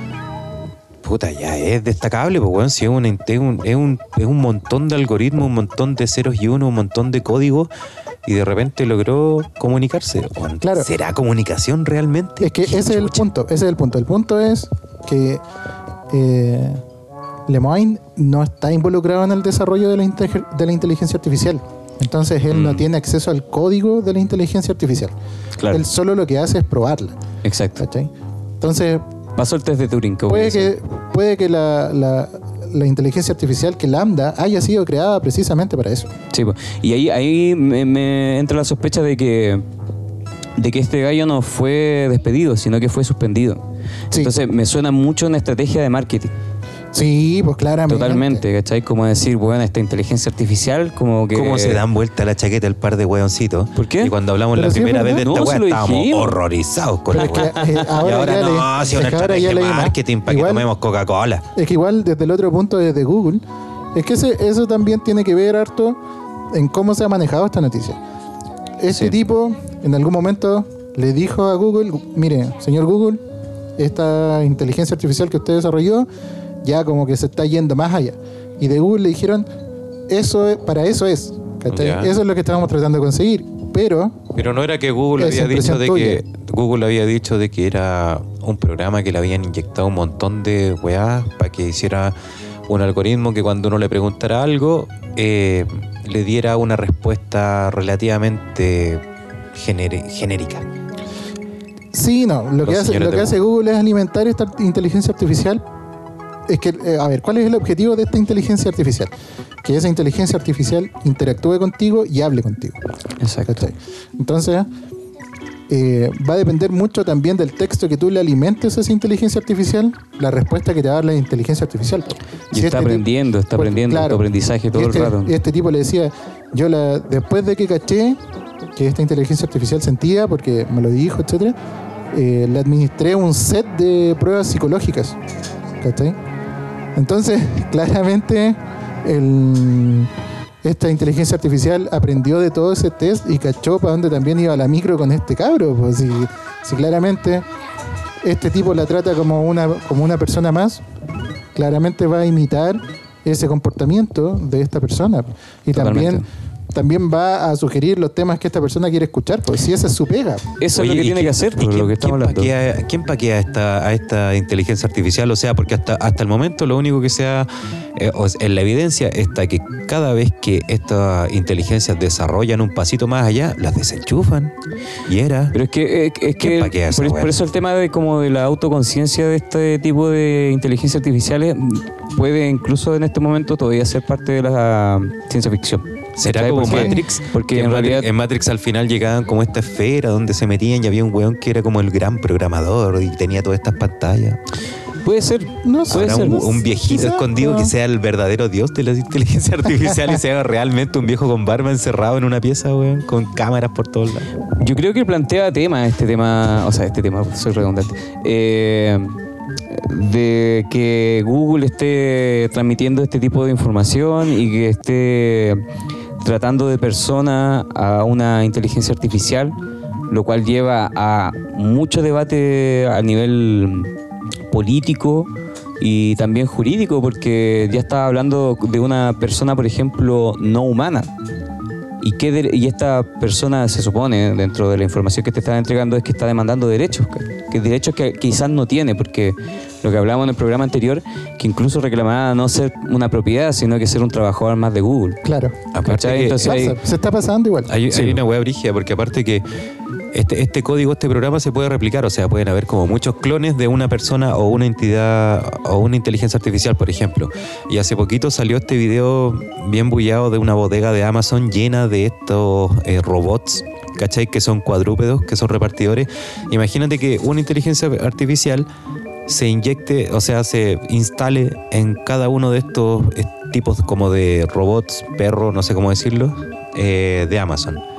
puta, ya es destacable, pues weón, si es un, es un, es un, es un montón de algoritmos, un montón de ceros y uno, un montón de códigos, y de repente logró comunicarse. Claro. ¿Será comunicación realmente? Es que ese es el punto, ese es el punto. El punto es que eh, Lemoyne no está involucrado en el desarrollo de la, inte- de la inteligencia artificial. Entonces él no Mm. tiene acceso al código de la inteligencia artificial. Claro. Él solo lo que hace es probarla. Exacto. ¿cachai? Entonces Pasó el test de Turing. puede que, puede que la, la- la inteligencia artificial, que Lambda, haya sido creada precisamente para eso. Sí, y ahí, ahí me, me entra la sospecha de que de que este gallo no fue despedido, sino que fue suspendido. Sí. Entonces me suena mucho una estrategia de marketing. Sí, pues claramente. Totalmente, ¿cachai? Como decir, bueno, esta inteligencia artificial, como que. ¿Cómo se dan vuelta la chaqueta el par de hueoncitos? ¿Por qué? Y cuando hablamos Pero la sí es primera vez de esta No, estábamos dijimos. horrorizados con Pero la es que, eh, ahora y ahora ya no, le- si una es ya estrategia de marketing para que tomemos Coca-Cola. Es que igual desde el otro punto, desde Google, es que ese- eso también tiene que ver harto en cómo se ha manejado esta noticia. Sí. tipo en algún momento le dijo a Google, mire, señor Google, esta inteligencia artificial que usted desarrolló ya como que se está yendo más allá. Y de Google le dijeron, eso es- para eso es. Eso es lo que estábamos tratando de conseguir. Pero Pero no era que Google había dicho de tuya. que Google había dicho de que era un programa que le habían inyectado un montón de weá para que hiciera un algoritmo que cuando uno le preguntara algo, eh, le diera una respuesta relativamente genérica. Sí, no. Lo que, hace, lo que hace Google es alimentar esta inteligencia artificial. Es que, eh, a ver, ¿cuál es el objetivo de esta inteligencia artificial? Que esa inteligencia artificial interactúe contigo y hable contigo. Exacto. ¿cachai? Entonces, eh, va a depender mucho también del texto que tú le alimentes a esa inteligencia artificial, la respuesta que te va a dar la inteligencia artificial. Y Si está este aprendiendo, está pues, aprendiendo, claro. aprendizaje todo Y este, el rato. Este tipo le decía, yo la, después de que caché que esta inteligencia artificial sentía, porque me lo dijo, etcétera, eh, le administré un set de pruebas psicológicas. ¿Cachai? Entonces, claramente, esta inteligencia artificial aprendió de todo ese test y cachó para dónde también iba la micro con este cabro. Pues si, claramente este tipo la trata como una, como una persona más, claramente va a imitar ese comportamiento de esta persona. Y también va a sugerir los temas que esta persona quiere escuchar, pues si esa es su pega. Eso Oye, es lo que ¿y tiene quién- que hacer, y por lo quién- que estamos quién hablando. paquea- ¿Quién paquea a esta, a esta inteligencia artificial? O sea, porque hasta, hasta el momento lo único que sea eh, o sea, en la evidencia está que cada vez que estas inteligencias desarrollan un pasito más allá, las desenchufan. Y era. Pero es que, es, es ¿Quién que paquea esa por, por eso el tema de como de la autoconciencia de este tipo de inteligencias artificiales puede incluso en este momento todavía ser parte de la ciencia ficción. ¿Será como Porque- Matrix? Porque Que en realidad en Matrix al final llegaban como esta esfera donde se metían y había un weón que era como el gran programador y tenía todas estas pantallas. puede ser. No sé. Un, un viejito Quizá, escondido no. que sea el verdadero dios de la inteligencia *laughs* artificial y sea realmente un viejo con barba encerrado en una pieza, weón, con cámaras por todos lados. Yo creo que plantea tema, este tema, o sea, este tema, soy redundante, eh, de que Google esté transmitiendo este tipo de información y que esté tratando de persona a una inteligencia artificial, lo cual lleva a mucho debate a nivel político y también jurídico, porque ya estaba hablando de una persona, por ejemplo, no humana. ¿Y, qué dere- y esta persona se supone, dentro de la información que te están entregando, es que está demandando derechos, que, derechos que quizás no tiene, porque lo que hablábamos en el programa anterior, que incluso reclamaba no ser una propiedad, sino que ser un trabajador más de Google. Claro. Aparte que Entonces Pasa, se está pasando igual. hay, Sí. hay una web brígida porque aparte que este, este código, este programa se puede replicar, o sea, pueden haber como muchos clones de una persona o una entidad o una inteligencia artificial, por ejemplo. Y hace poquito salió este video bien bullado de una bodega de Amazon llena de estos eh, robots, ¿cachai? Que son cuadrúpedos, que son repartidores. Imagínate que una inteligencia artificial se inyecte, o sea, se instale en cada uno de estos eh, tipos como de robots, perros, no sé cómo decirlo, eh, de Amazon.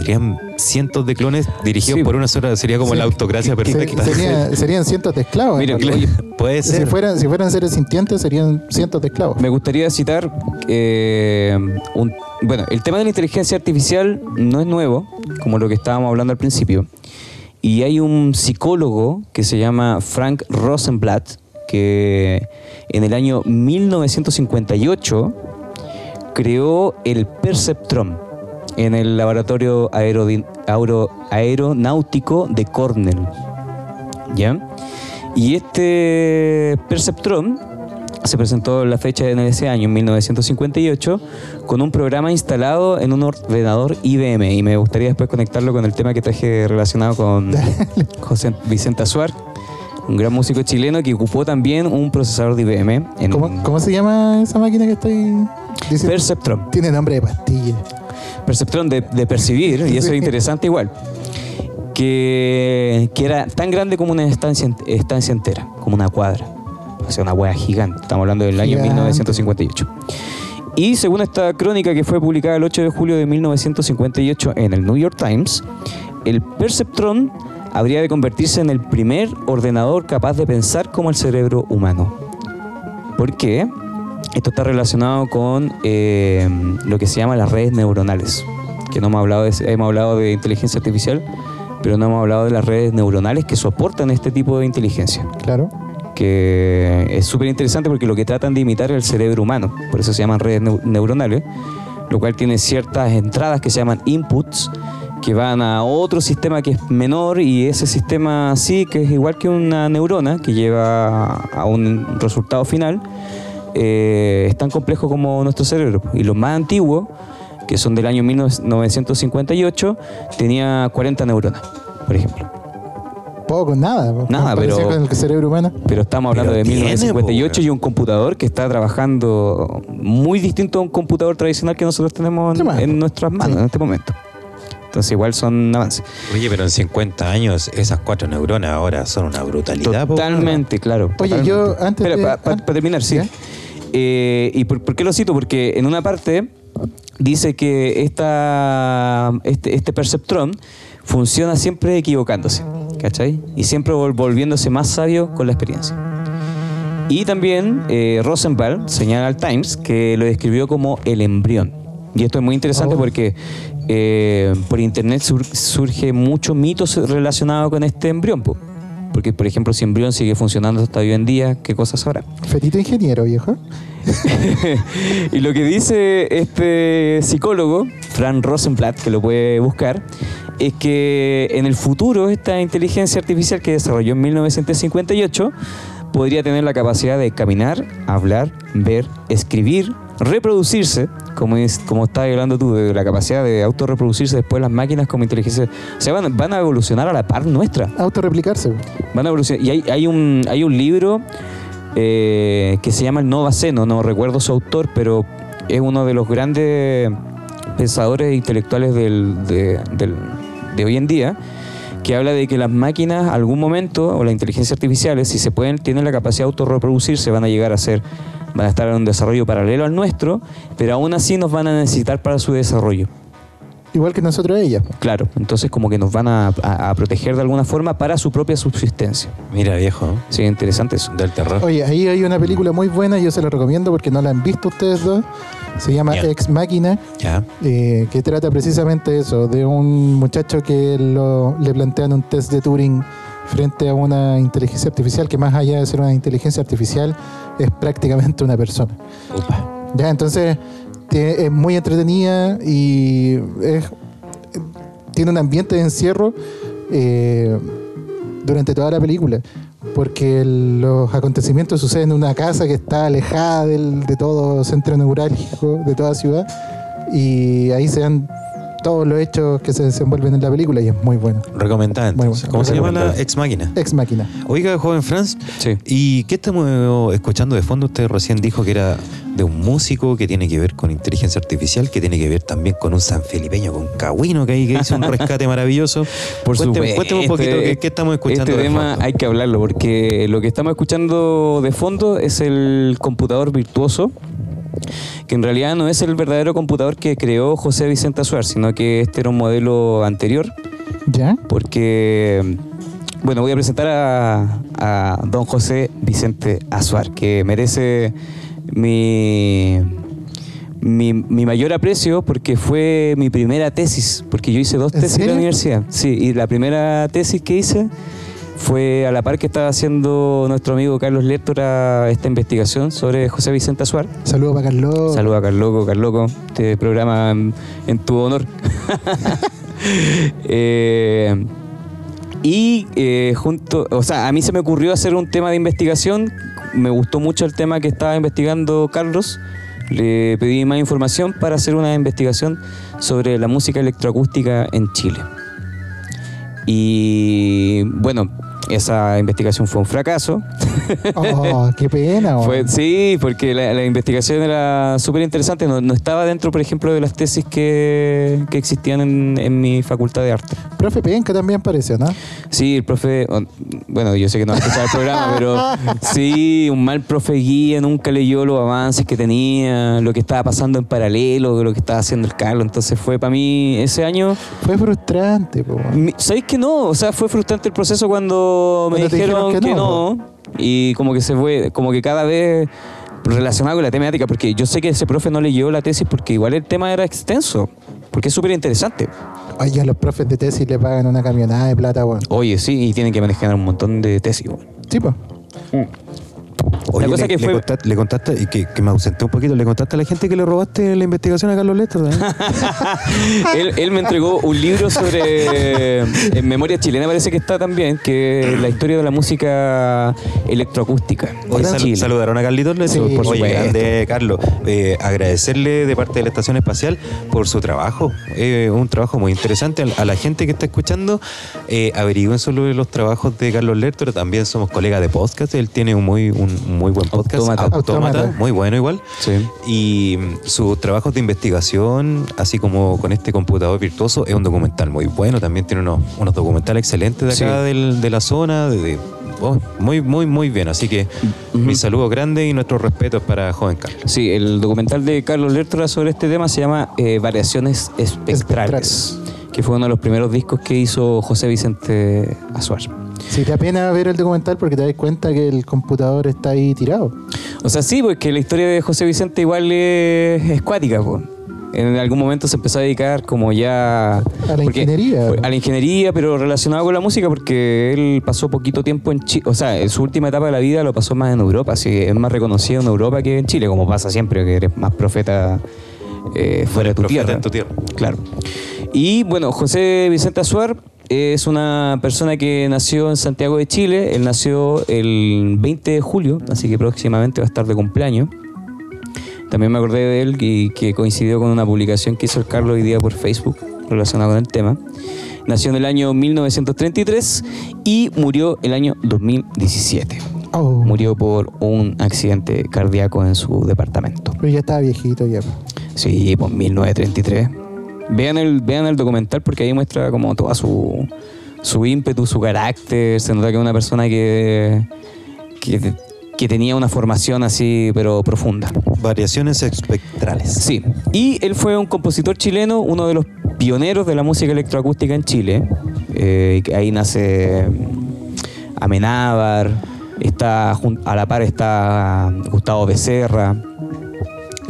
Serían cientos de clones dirigidos Sí. por una sola, sería como Sí. la autocracia perfecta. sería- serían cientos de esclavos. Mira, Puede si, ser. fueran, si fueran seres sintientes, serían cientos de esclavos. Me gustaría citar, eh, un- bueno, el tema de la inteligencia artificial no es nuevo, como lo que estábamos hablando al principio. Y hay un psicólogo que se llama Frank Rosenblatt, que en el año 1958 creó el Perceptron en el laboratorio aero- aeronáutico de Cornell. ¿Ya? Y este Perceptron se presentó en la fecha en ese año, en 1958, con un programa instalado en un ordenador IBM. Y me gustaría después conectarlo con el tema que traje relacionado con *laughs* José Vicente Azuar, un gran músico chileno que ocupó también un procesador de IBM. En ¿Cómo, cómo se llama esa máquina que estoy diciendo? Perceptron. Tiene nombre de pastilla. Perceptron de, de percibir, y eso es interesante igual. Que, que era tan grande como una estancia, estancia entera, como una cuadra. O sea, una hueá gigante. Estamos hablando del año Gigante. 1958. Y según esta crónica que fue publicada el 8 de julio de 1958 en el New York Times, el Perceptron habría de convertirse en el primer ordenador capaz de pensar como el cerebro humano. ¿Por qué? Esto está relacionado con eh, lo que se llama las redes neuronales. Que no hemos hablado, de, hemos hablado de inteligencia artificial, pero no hemos hablado de las redes neuronales que soportan este tipo de inteligencia. Claro. Que es súper interesante porque lo que tratan de imitar es el cerebro humano. Por eso se llaman redes neu- neuronales, lo cual tiene ciertas entradas que se llaman inputs, que van a otro sistema que es menor y ese sistema sí, que es igual que una neurona, que lleva a un resultado final, eh, es tan complejo como nuestro cerebro. Y los más antiguos, que son del año 1958, tenía 40 neuronas, por ejemplo. Poco, nada. Nada, pero- con el cerebro humano. Pero estamos hablando Pero de tiene, 1958 po, y un computador que está trabajando muy distinto a un computador tradicional que nosotros tenemos Sí, en, nuestras manos Sí. en este momento. Entonces igual son avances. Oye, pero en 50 años esas cuatro neuronas ahora son una brutalidad. po, Totalmente, claro. Oye, totalmente. yo antes Espera, de- para ah, terminar, sí. ¿ya? Eh, ¿Y por, por qué lo cito? Porque en una parte dice que esta, este, este perceptrón funciona siempre equivocándose, ¿cachai? Y siempre vol- volviéndose más sabio con la experiencia. Y también eh, Rosenblatt señala al Times que lo describió como el embrión. Y esto es muy interesante Oh. porque eh, por internet sur- surge muchos mitos relacionados con este embrión. po. Porque, por ejemplo, si embrión sigue funcionando hasta hoy en día, ¿qué cosas habrá? Fetito ingeniero, viejo. *laughs* y lo que dice este psicólogo, Fran Rosenblatt, que lo puede buscar, es que en el futuro esta inteligencia artificial que desarrolló en 1958 podría tener la capacidad de caminar, hablar, ver, escribir, reproducirse, como, es, como estabas hablando tú, de la capacidad de autorreproducirse después las máquinas como inteligencia. O sea, van, van a evolucionar a la par nuestra. Autorreplicarse. Van a evolucionar. Y hay, hay un, hay un libro eh, que se llama El Nova Seno, no recuerdo su autor, pero es uno de los grandes pensadores e intelectuales del- de, del- de hoy en día, que habla de que las máquinas, algún momento, o la inteligencia artificiales, si se pueden, tienen la capacidad de autorreproducirse, van a llegar a ser, van a estar en un desarrollo paralelo al nuestro, pero aún así nos van a necesitar para su desarrollo. Igual que nosotros ellas. Claro, entonces como que nos van a, a- a proteger de alguna forma para su propia subsistencia. Mira, viejo, Sí, interesante eso. del terror. Oye, ahí hay una película muy buena, yo se la recomiendo porque no la han visto ustedes dos. Se llama. Ex Máquina, Ya. eh, que trata precisamente eso, de un muchacho que lo- le plantean un test de Turing frente a una inteligencia artificial que más allá de ser una inteligencia artificial es prácticamente una persona. Ya, entonces es muy entretenida y es- tiene un ambiente de encierro eh, durante toda la película. Porque el- los acontecimientos suceden en una casa que está alejada del- de todo centro neurálgico de toda ciudad. Y ahí se dan todos los hechos que se desenvuelven en la película y es muy bueno. Recomendada entonces. bueno. ¿Cómo se llama la ex máquina? Ex máquina. Oiga, joven Franz, Sí. ¿y qué estamos escuchando de fondo? Usted recién dijo que era de un músico que tiene que ver con inteligencia artificial, que tiene que ver también con un sanfelipeño, con Cagüino, que ahí que hizo un rescate *laughs* maravilloso. Por cuénteme, supuesto. cuénteme un poquito qué, qué estamos escuchando. Este de tema fondo. hay que hablarlo porque lo que estamos escuchando de fondo es el computador virtuoso, que en realidad no es el verdadero computador que creó José Vicente Azuar, sino que este era un modelo anterior, ¿Ya? porque, bueno, voy a presentar a, a don José Vicente Azuar, que merece mi, mi, mi mayor aprecio porque fue mi primera tesis, porque yo hice dos ¿En tesis en la universidad. Sí, y la primera tesis que hice fue a la par que estaba haciendo nuestro amigo Carlos Lertora esta investigación sobre José Vicente Azuar. Saludos para Carlos. Saludos a Carloco, Carloco, este programa en, tu honor. *laughs* Eh, y eh, junto, o sea, a mí se me ocurrió hacer un tema de investigación. Me gustó mucho el tema que estaba investigando Carlos. Le pedí más información para hacer una investigación sobre la música electroacústica en Chile. Y bueno, esa investigación fue un fracaso. Oh, qué pena. Fue- sí, porque la, la investigación era súper interesante. No, no estaba dentro, por ejemplo, de las tesis que, que existían en, en mi facultad de arte. Profe Penca también parece, ¿no? Sí, el profe, bueno, yo sé que no ha escuchado el programa, pero *laughs* sí, un mal profe guía, nunca leyó los avances que tenía, lo que estaba pasando en paralelo, lo que estaba haciendo el Carlos. Entonces fue para mí ese año Fue frustrante, po. ¿Sabéis que no? O sea, fue frustrante el proceso cuando me Cuando dijeron, dijeron que no, y como que se fue, como que cada vez relacionado con la temática, porque yo sé que ese profe no leyó la tesis porque igual el tema era extenso, porque es súper interesante. Oye, a los profes de tesis le pagan una camionada de plata, weón. Oye, sí, y tienen que manejar un montón de tesis. weón. Sí, po. Oye, cosa le, que le fue- contaste, le contaste- y que, que me ausenté un poquito, le contaste a la gente que le robaste la investigación a Carlos Lester. ¿eh? *laughs* él, él me entregó un libro sobre. En memoria chilena parece que está también, que la historia de la música electroacústica. Oye, sal- Chile. ¿Saludaron a Carlitos Lester? Sí, por Oye, supuesto. grande, Carlos. Eh, agradecerle de parte de la Estación Espacial por su trabajo. Eh, un trabajo muy interesante. A, la gente que está escuchando, eh, averigüen sobre los trabajos de Carlos Lertor. También somos colegas de podcast. Él tiene un muy, un muy buen podcast. Autómata. Muy bueno igual. Sí. Y mm, sus trabajos de investigación, así como con este computador virtuoso, es un documental muy bueno. También tiene unos, unos documentales excelentes de acá Sí. del- de la zona. de- de- oh, muy, muy, muy bien. Así que Ujú. mis saludos grandes y nuestros respetos para Joven Carlos. Sí, el documental de Carlos Lertora sobre este tema se llama eh, Variaciones Espectrales, Espectrales. que fue uno de los primeros discos que hizo José Vicente Azuar. Sí, te da pena ver el documental porque te das cuenta que el computador está ahí tirado. O sea, sí, porque la historia de José Vicente igual es, es cuática, po. En algún momento se empezó a dedicar como ya... A la ingeniería. A la ingeniería, pero relacionado con la música, porque él pasó poquito tiempo en Chile. O sea, en su última etapa de la vida lo pasó más en Europa. Así que es más reconocido en Europa que en Chile, como pasa siempre, que eres más profeta eh, fuera de tu Profeta tierra. en tu tierra. Claro. Y bueno, José Vicente Azuar es una persona que nació en Santiago de Chile. Él nació el 20 de julio, así que próximamente va a estar de cumpleaños. También me acordé de él y que coincidió con una publicación que hizo el Carlos hoy día por Facebook relacionada con el tema. Nació en el año 1933 y murió el año 2017. Oh, Murió por un accidente cardíaco en su departamento. Pero ya estaba viejito ya. Sí, pues 1933. Vean el, vean el documental porque ahí muestra como toda su, su ímpetu, su carácter. Se nota que es una persona que, que, que tenía una formación así, pero profunda. Variaciones espectrales. Sí, y él fue un compositor chileno, uno de los pioneros de la música electroacústica en Chile. Eh, ahí nace Amenábar, está a la par está Gustavo Becerra,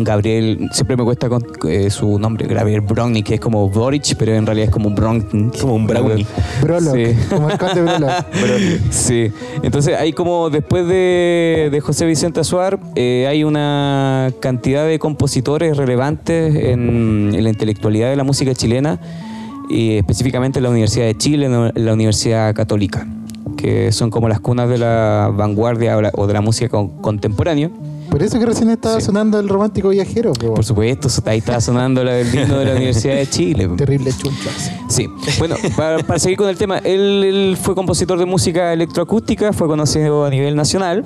Gabriel, siempre me cuesta con eh, su nombre, Gabriel Brownie, que es como Boric, pero en realidad es como un Brownie. Como un brownie. Brolock, Sí. como el conde Brolock. *laughs* Sí, entonces hay como después de, de José Vicente Azuar, eh, hay una cantidad de compositores relevantes en, en la intelectualidad de la música chilena, y específicamente en la Universidad de Chile, en la- en la Universidad Católica, que son como las cunas de la vanguardia o, la- o de la música con- contemporánea. Por eso que recién estaba Sí. sonando el romántico viajero. po. Por supuesto, ahí está sonando la- el himno de la Universidad de Chile. Terrible chunchas. Sí, bueno, para, para seguir con el tema, él, él fue compositor de música electroacústica, fue conocido a nivel nacional,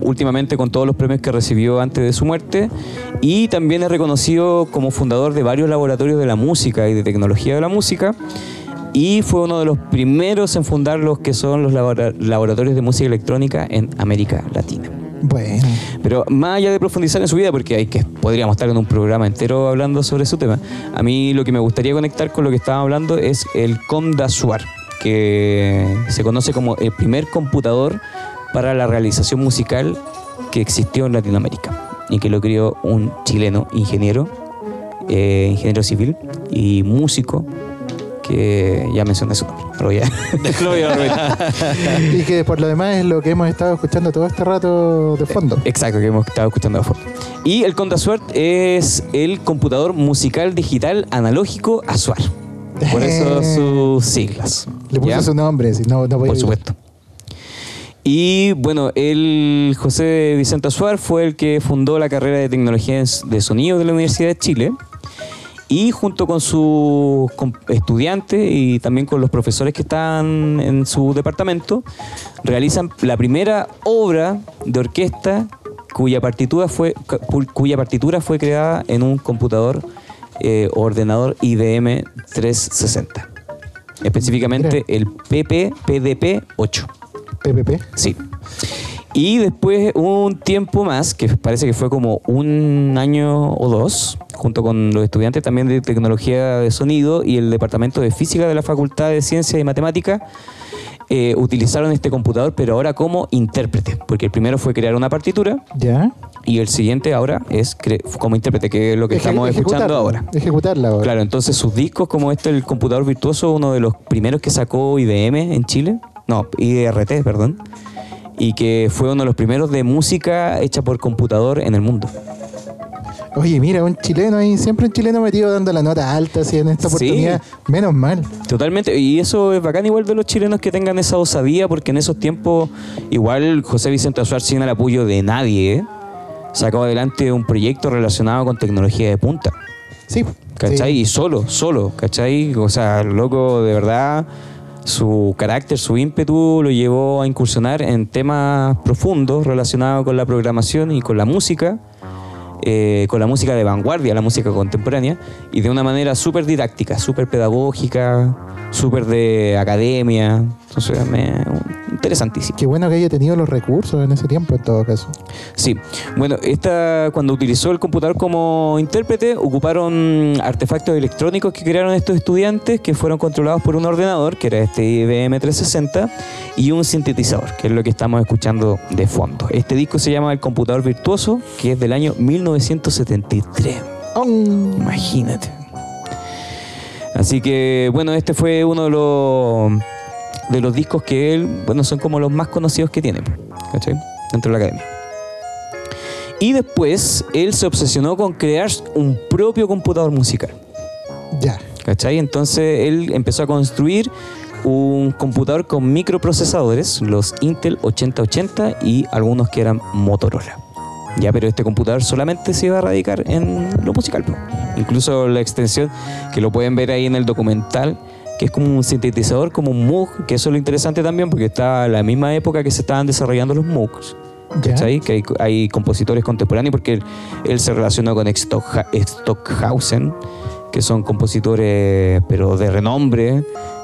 últimamente con todos los premios que recibió antes de su muerte, y también es reconocido como fundador de varios laboratorios de la música y de tecnología de la música, y fue uno de los primeros en fundar los que son los labora- laboratorios de música electrónica en América Latina. Bueno. Pero más allá de profundizar en su vida, porque hay que podríamos estar en un programa entero hablando sobre su tema, a mí lo que me gustaría conectar con lo que estábamos hablando es el Comdasuar, que se conoce como el primer computador para la realización musical que existió en Latinoamérica y que lo creó un chileno ingeniero, eh, ingeniero civil y músico que ya mencioné su nombre, pero ya lo voy a. Y que por lo demás es lo que hemos estado escuchando todo este rato de fondo. Exacto, que hemos estado escuchando de fondo. Y el Condasuart es el computador musical digital analógico Asuar. Por eso sus siglas. Le puso ¿ya? su nombre, si no, no podía Por supuesto. Y bueno, el José Vicente Azuar fue el que fundó la carrera de tecnología de sonido de la Universidad de Chile. Y junto con sus estudiantes y también con los profesores que están en su departamento, realizan la primera obra de orquesta cuya partitura fue, cu- cuya partitura fue creada en un computador eh, ordenador IBM 360. Específicamente el PP PDP 8. PPP. Sí. Y después un tiempo más, que parece que fue como un año o dos, junto con los estudiantes también de tecnología de sonido y el departamento de física de la Facultad de Ciencias y Matemáticas, eh, utilizaron este computador, pero ahora como intérprete, porque el primero fue crear una partitura ¿Ya? y el siguiente ahora es como intérprete, que es lo que Eje- estamos escuchando ahora. Ejecutarla ahora. Claro, entonces sus discos como este, el computador virtuoso, uno de los primeros que sacó IBM en Chile, no, IRT, perdón, y que fue uno de los primeros de música hecha por computador en el mundo. Oye, mira, un chileno ahí, siempre un chileno metido dando la nota alta, así en esta Sí. oportunidad. Menos mal. Totalmente, y eso es bacán igual de los chilenos que tengan esa osadía, porque en esos tiempos igual José Vicente Azuar sin el apoyo de nadie, ¿eh? sacó adelante un proyecto relacionado con tecnología de punta. Sí. ¿Cachai? sí. Y solo, solo, ¿cachai? O sea, loco de verdad, su carácter, su ímpetu lo llevó a incursionar en temas profundos relacionados con la programación y con la música, eh, con la música de vanguardia, la música contemporánea, y de una manera súper didáctica, súper pedagógica, súper de academia. Entonces, me, interesantísimo. Qué bueno que haya tenido los recursos en ese tiempo, en todo caso. Sí, bueno, esta, cuando utilizó el computador como intérprete, ocuparon artefactos electrónicos que crearon estos estudiantes que fueron controlados por un ordenador, que era este IBM 360, y un sintetizador, que es lo que estamos escuchando de fondo. Este disco se llama El computador virtuoso, que es del año 1973. Imagínate. Así que, bueno, este fue uno de los, de los discos que él, bueno, son como los más conocidos que tiene, ¿cachai? Dentro de la academia. Y después, él se obsesionó con crear un propio computador musical, Ya. ¿cachai? Entonces, él empezó a construir un computador con microprocesadores, los Intel 8080 y algunos que eran Motorola. Ya, pero este computador solamente se iba a radicar en lo musical. Incluso la extensión, que lo pueden ver ahí en el documental, que es como un sintetizador, como un Moog, que eso es lo interesante también, porque está a la misma época que se estaban desarrollando los Moogs. ¿cachai? Que hay, hay compositores contemporáneos, porque él, él se relacionó con Stockha- Stockhausen, que son compositores, pero de renombre,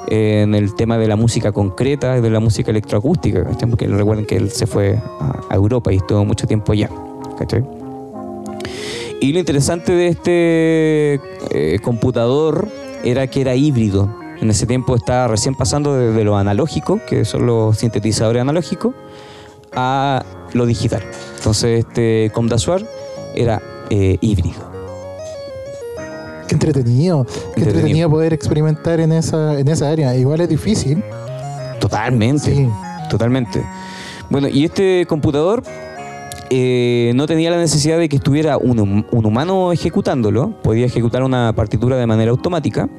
en el tema de la música concreta, de la música electroacústica, ¿cachai? Porque recuerden que él se fue a, a Europa y estuvo mucho tiempo allá. ¿cachai? Y lo interesante de este eh, computador era que era híbrido. En ese tiempo estaba recién pasando desde lo analógico, que son los sintetizadores analógicos, a lo digital. Entonces este Comdasuar era eh, híbrido. Qué entretenido. Qué entretenido. Entretenido. poder experimentar en esa, en esa área. Igual es difícil. Totalmente. Sí. Totalmente. Bueno, y este computador eh, no tenía la necesidad de que estuviera un, un humano ejecutándolo, podía ejecutar una partitura de manera automática.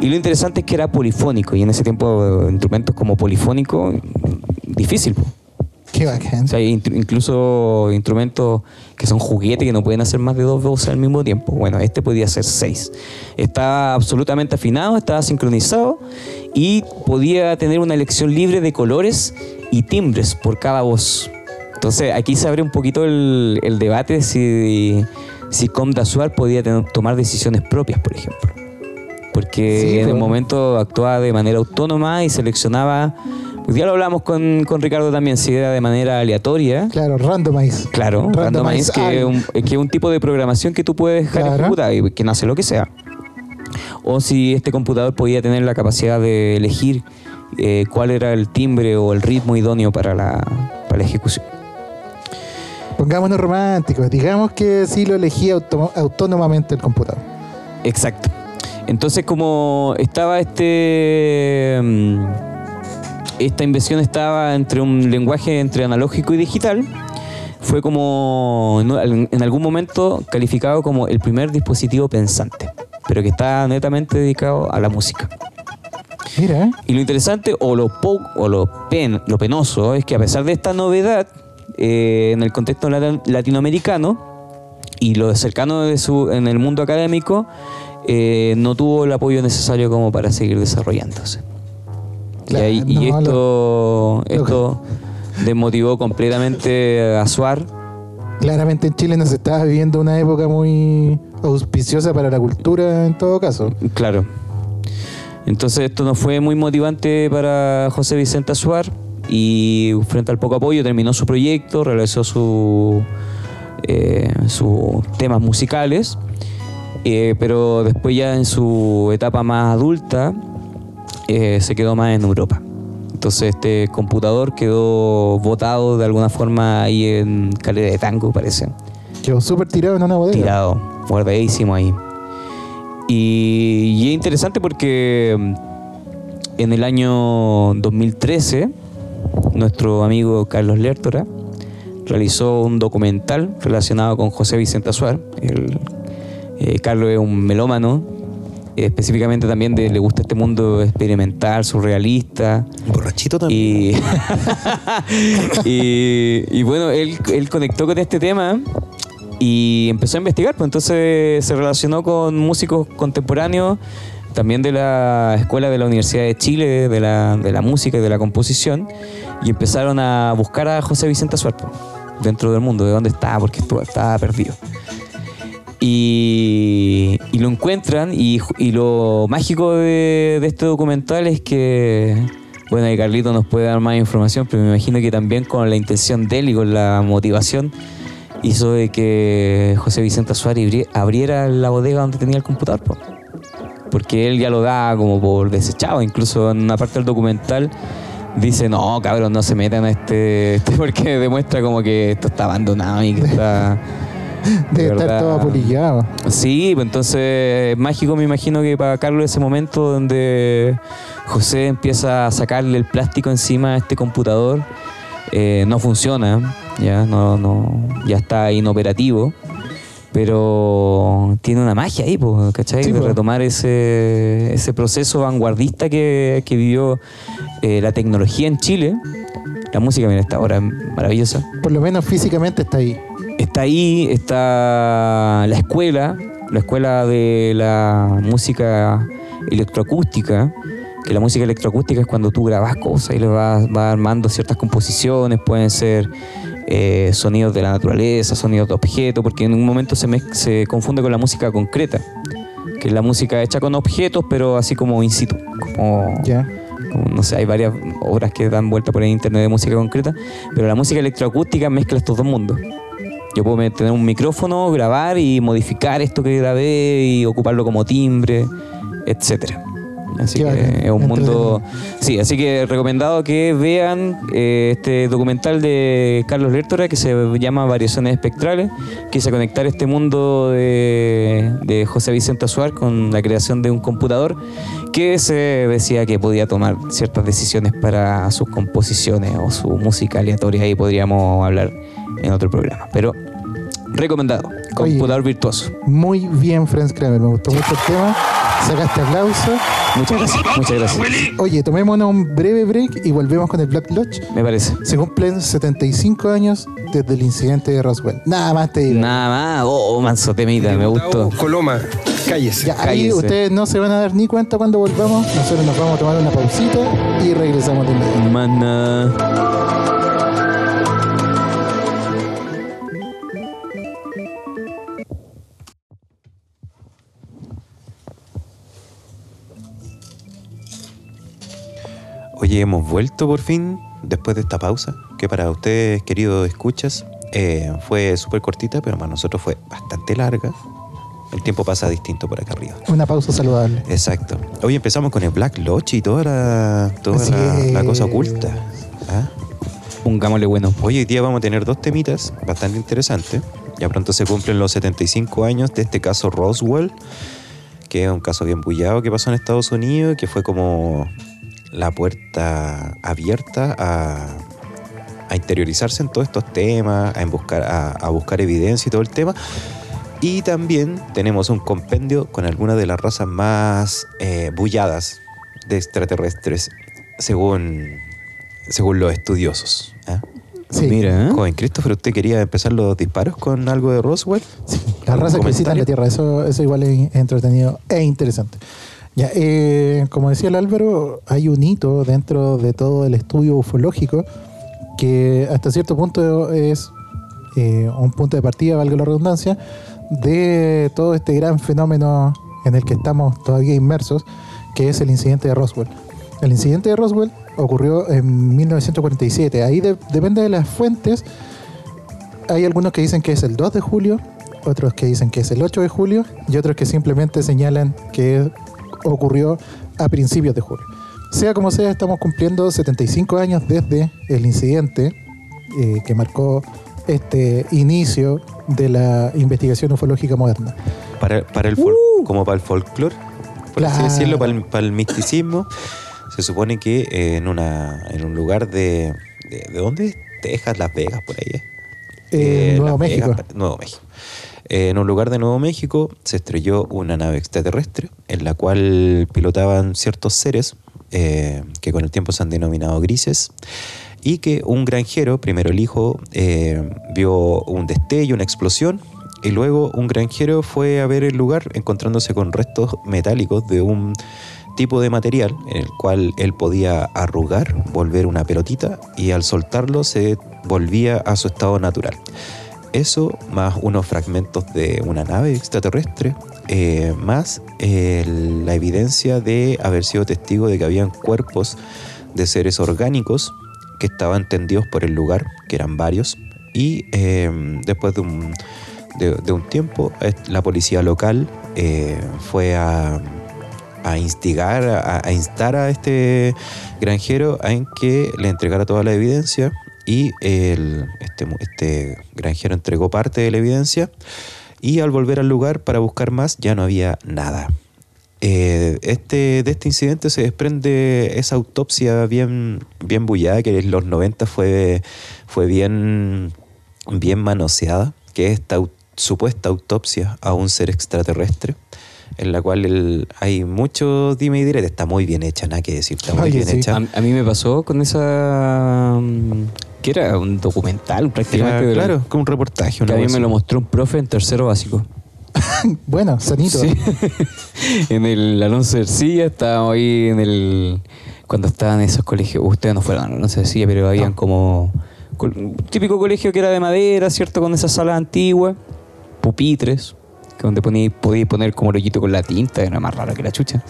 Y lo interesante es que era polifónico, y en ese tiempo eh, instrumentos como polifónico, difícil. Qué bacán. O sea, incluso instrumentos que son juguetes que no pueden hacer más de dos voces al mismo tiempo. Bueno, este podía hacer seis. Estaba absolutamente afinado, estaba sincronizado y podía tener una elección libre de colores y timbres por cada voz. Entonces, aquí se abre un poquito el, el debate si, si Com Dasuar podía tener- tomar decisiones propias, por ejemplo. Porque Sí, en el momento actuaba de manera autónoma y seleccionaba. ya lo hablamos con, con Ricardo también, si era de manera aleatoria. Claro, randomize. Claro, randomize, que es un, que es un tipo de programación que tú puedes dejar Claro. y que no hace lo que sea. O si este computador podía tener la capacidad de elegir eh, cuál era el timbre o el ritmo idóneo para la, para la ejecución. Pongámonos románticos. Digamos que sí lo elegía autónomamente el computador. Exacto. Entonces, como estaba este. mm, Esta invención estaba entre un lenguaje entre analógico y digital, fue como en algún momento calificado como el primer dispositivo pensante, pero que está netamente dedicado a la música. Mira, ¿eh? Y lo interesante o lo, po- o lo, pen- lo penoso es que a pesar de esta novedad eh, en el contexto lati- latinoamericano y lo cercano de su, en el mundo académico, eh, no tuvo el apoyo necesario como para seguir desarrollándose. Claro, y ahí- y no, esto, esto desmotivó completamente a Suar. claramente en Chile no se estaba viviendo una época muy auspiciosa para la cultura en todo caso. Claro. Entonces esto no fue muy motivante para José Vicente Azuar y frente al poco apoyo terminó su proyecto, realizó su, eh, sus temas musicales, eh, pero después ya en su etapa más adulta eh, se quedó más en Europa. Entonces este computador quedó botado de alguna forma ahí en Calera de Tango, parece Quedó súper tirado en una bodega. tirado, guardadísimo ahí. Y, y es interesante porque mm, en el año 2013 nuestro amigo Carlos Lertora realizó un documental relacionado con José Vicente Azuar. El- eh, Carlos es un melómano, eh, específicamente también de- le gusta este mundo experimental, surrealista. Borrachito también. Y, *laughs* y, y bueno, él, él conectó con este tema y empezó a investigar, pues entonces se relacionó con músicos contemporáneos, también de la escuela de la Universidad de Chile, de la, de la música y de la composición, y empezaron a buscar a José Vicente pues, dentro del mundo, de dónde estaba, porque estaba perdido. Y, lo encuentran y, lo mágico de, este documental es que, bueno, y Carlito nos puede dar más información, pero me imagino que también con la intención de él y con la motivación hizo de que José Vicente abri- abriera la bodega donde tenía el computador. po. Porque él ya lo da como por desechado, incluso en una parte del documental dice, no, cabrón, no se metan a este, *laughs* este", porque demuestra como que esto está abandonado y que está... *laughs* Debe de estar verdad. todo apolillado. Sí, pues entonces mágico me imagino que para Carlos ese momento donde José empieza a sacarle el plástico encima a este computador, eh, no funciona, ya no, no, ya está inoperativo, pero tiene una magia ahí, pues, ¿cachai? Sí, de pues. retomar ese, ese proceso vanguardista que, que vivió eh, la tecnología en Chile. La música, mira, esta ahora maravillosa. Por lo menos físicamente está ahí. Está ahí, está la escuela, la escuela de la música electroacústica, que la música electroacústica es cuando tú grabas cosas y le vas, vas armando ciertas composiciones, pueden ser eh, sonidos de la naturaleza, sonidos de objetos, porque en un momento se, se confunde con la música concreta, que es la música hecha con objetos, pero así como in situ, como no sé, hay varias obras que dan vuelta por en internet de música concreta, pero la música electroacústica mezcla estos dos mundos. Yo puedo tener un micrófono, grabar y modificar esto que grabé y ocuparlo como timbre, etcétera. Así Qué que bacán, es un mundo. Sí, así que recomendado que vean eh, este documental de Carlos Lertora que se llama Variaciones Espectrales. Quise conectar este mundo de, de José Vicente Azuar con la creación de un computador que se decía que podía tomar ciertas decisiones para sus composiciones o su música aleatoria. Ahí podríamos hablar en otro programa. Pero recomendado, Oye. computador virtuoso. Muy bien, Franz Kramer. Me gustó mucho el tema. Sacaste aplauso. Muchas gracias, muchas gracias. Oye, tomémonos un breve break y volvemos con el Black Lodge. Me parece. Se cumplen 75 años desde el incidente de Roswell. Nada más te digo. Nada más. Oh, manso temita, me gustó. Coloma, cállese. Ya, ahí cállese. ustedes no se van a dar ni cuenta cuando volvamos. Nosotros nos vamos a tomar una pausita y regresamos de inmediato. Más Oye, hemos vuelto por fin después de esta pausa, que para ustedes, queridos escuchas, eh, fue súper cortita, pero para nosotros fue bastante larga. El tiempo pasa distinto por acá arriba. Una pausa saludable. Exacto. Hoy empezamos con el Black Lodge y toda la, toda la, la cosa oculta. ¿Ah? Pongámosle bueno. Hoy, hoy día vamos a tener dos temitas bastante interesantes. Ya pronto se cumplen los 75 años de este caso Roswell, que es un caso bien bullado que pasó en Estados Unidos, que fue como la puerta abierta a, a interiorizarse en todos estos temas, a, buscar, a, a buscar evidencia y todo el tema. Y también tenemos un compendio con algunas de las razas más eh, bulladas de extraterrestres, según, según los estudiosos. ¿ah? Sí. Mira, ¿eh? Joven Christopher, ¿usted quería empezar los disparos con algo de Roswell? Sí, las ¿Algún razas que visitan la Tierra, eso, eso igual es entretenido e interesante. Ya, eh, como decía el Álvaro, hay un hito dentro de todo el estudio ufológico que hasta cierto punto es eh, un punto de partida, valga la redundancia, de todo este gran fenómeno en el que estamos todavía inmersos, que es el incidente de Roswell. El incidente de Roswell ocurrió en 1947. Ahí de- depende de las fuentes. Hay algunos que dicen que es el 2 de julio, otros que dicen que es el 8 de julio y otros que simplemente señalan que ocurrió a principios de julio. Sea como sea, estamos cumpliendo 75 años desde el incidente eh, que marcó este inicio de la investigación ufológica moderna. Para, para el fol- como para el folclore, por así decirlo, para el, para el misticismo. se supone que eh, en, una, en un lugar de, de... ¿De dónde? Texas, Las Vegas, por ahí. ¿eh? Eh, Eh, Nuevo Las México. Vegas, Nuevo México. Eh, en un lugar de Nuevo México se estrelló una nave extraterrestre en la cual pilotaban ciertos seres eh, que con el tiempo se han denominado grises y que un granjero, primero el hijo, eh, vio un destello, una explosión y luego un granjero fue a ver el lugar encontrándose con restos metálicos de un tipo de material en el cual él podía arrugar, volver una pelotita y al soltarlo se volvía a su estado natural. Eso más unos fragmentos de una nave extraterrestre, eh, más la evidencia de haber sido testigo de que habían cuerpos de seres orgánicos que estaban tendidos por el lugar, que eran varios, y eh, después de un, de, un tiempo la policía local eh, fue a, a instigar, a, a instar a este granjero en que le entregara toda la evidencia y el, este, este granjero entregó parte de la evidencia y al volver al lugar para buscar más ya no había nada. Eh, este, de este incidente se desprende esa autopsia bien, bien bullada que en los 90 fue, fue bien, bien manoseada, que es esta supuesta autopsia a un ser extraterrestre, en la cual el- hay mucho dime y direte, está muy bien hecha, nada que decir, está muy bien sí. hecha. A, a mí me pasó con esa. Que era un documental prácticamente. La- claro, como un reportaje. Que una a mí cosa me lo mostró un profe en tercero básico. *laughs* Bueno, sanito. Sí. *laughs* en el Alonso Ercilla estábamos ahí en el. Cuando estaban esos colegios. Ustedes no fueron al Alonso Ercilla, pero habían No. como. un típico colegio que era de madera, ¿cierto? Con esas salas antiguas, pupitres, que donde podíais poner como loquito con la tinta, era más raro que la chucha.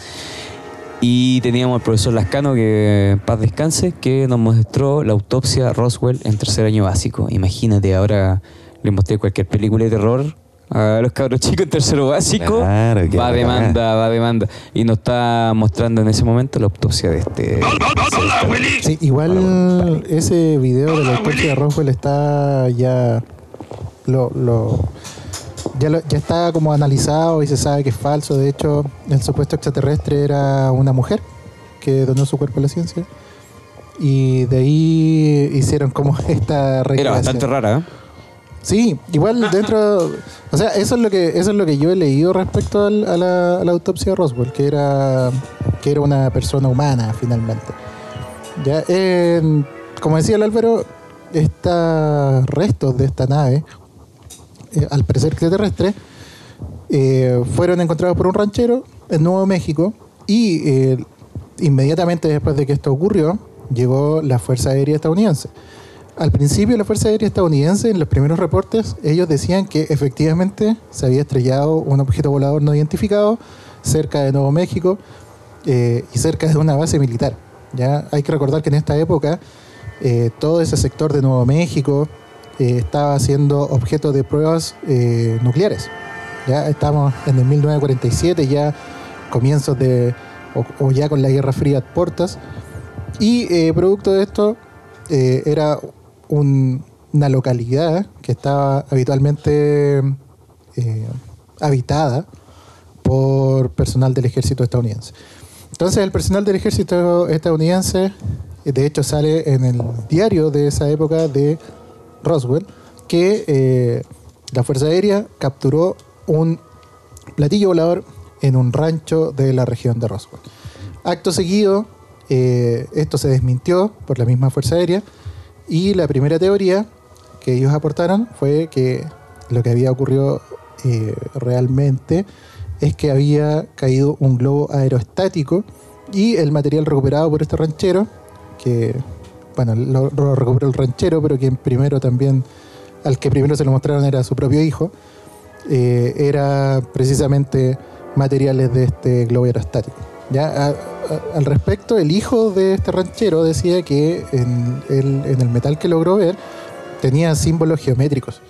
Y teníamos al profesor Lascano, que en paz descanse, que nos mostró la autopsia Roswell en tercer año básico. Imagínate, ahora le mostré cualquier película de terror a los cabros *laughs* chicos en tercero básico. Claro, va a bacán. demanda, va a demanda. Y nos está mostrando en ese momento la autopsia de este. Sí, igual ese video de la autopsia de Roswell está ya lo, lo- ya, lo- ya está como analizado y se sabe que es falso. De hecho, el supuesto extraterrestre era una mujer que donó su cuerpo a la ciencia. Y de ahí hicieron como *laughs* esta Era recreación. bastante rara, ¿eh? Sí, igual dentro, o sea, eso es lo que eso es lo que yo he leído respecto al- a, la, a la autopsia de Roswell, que era que era una persona humana finalmente. Ya, eh, como decía el Álvaro, estos restos de esta nave, eh, al parecer extraterrestre, eh, fueron encontrados por un ranchero en Nuevo México y eh, inmediatamente después de que esto ocurrió, llegó la Fuerza Aérea Estadounidense. Al principio la Fuerza Aérea Estadounidense, en los primeros reportes, ellos decían que efectivamente se había estrellado un objeto volador no identificado cerca de Nuevo México y cerca de una base militar. ¿ya? Hay que recordar que en esta época todo ese sector de Nuevo México eh, estaba siendo objeto de pruebas eh, nucleares. Ya estamos en el 1947, ya comienzos de, o, ya con la Guerra Fría a puertas. Y eh, producto de esto, era un- una localidad que estaba habitualmente habitada por personal del ejército estadounidense. Entonces el personal del ejército estadounidense, de hecho sale en el diario de esa época de Roswell, que eh, la Fuerza Aérea capturó un platillo volador en un rancho de la región de Roswell. Acto seguido, eh, esto se desmintió por la misma Fuerza Aérea y la primera teoría que ellos aportaron fue que lo que había ocurrido eh, realmente es que había caído un globo aerostático y el material recuperado por este ranchero, que, bueno, lo, lo recuperó el ranchero, pero quien primero también, al que primero se lo mostraron era su propio hijo, eh, era precisamente materiales de este globo aerostático. ¿ya? Al respecto, el hijo de este ranchero decía que en el, en el metal que logró ver tenía símbolos geométricos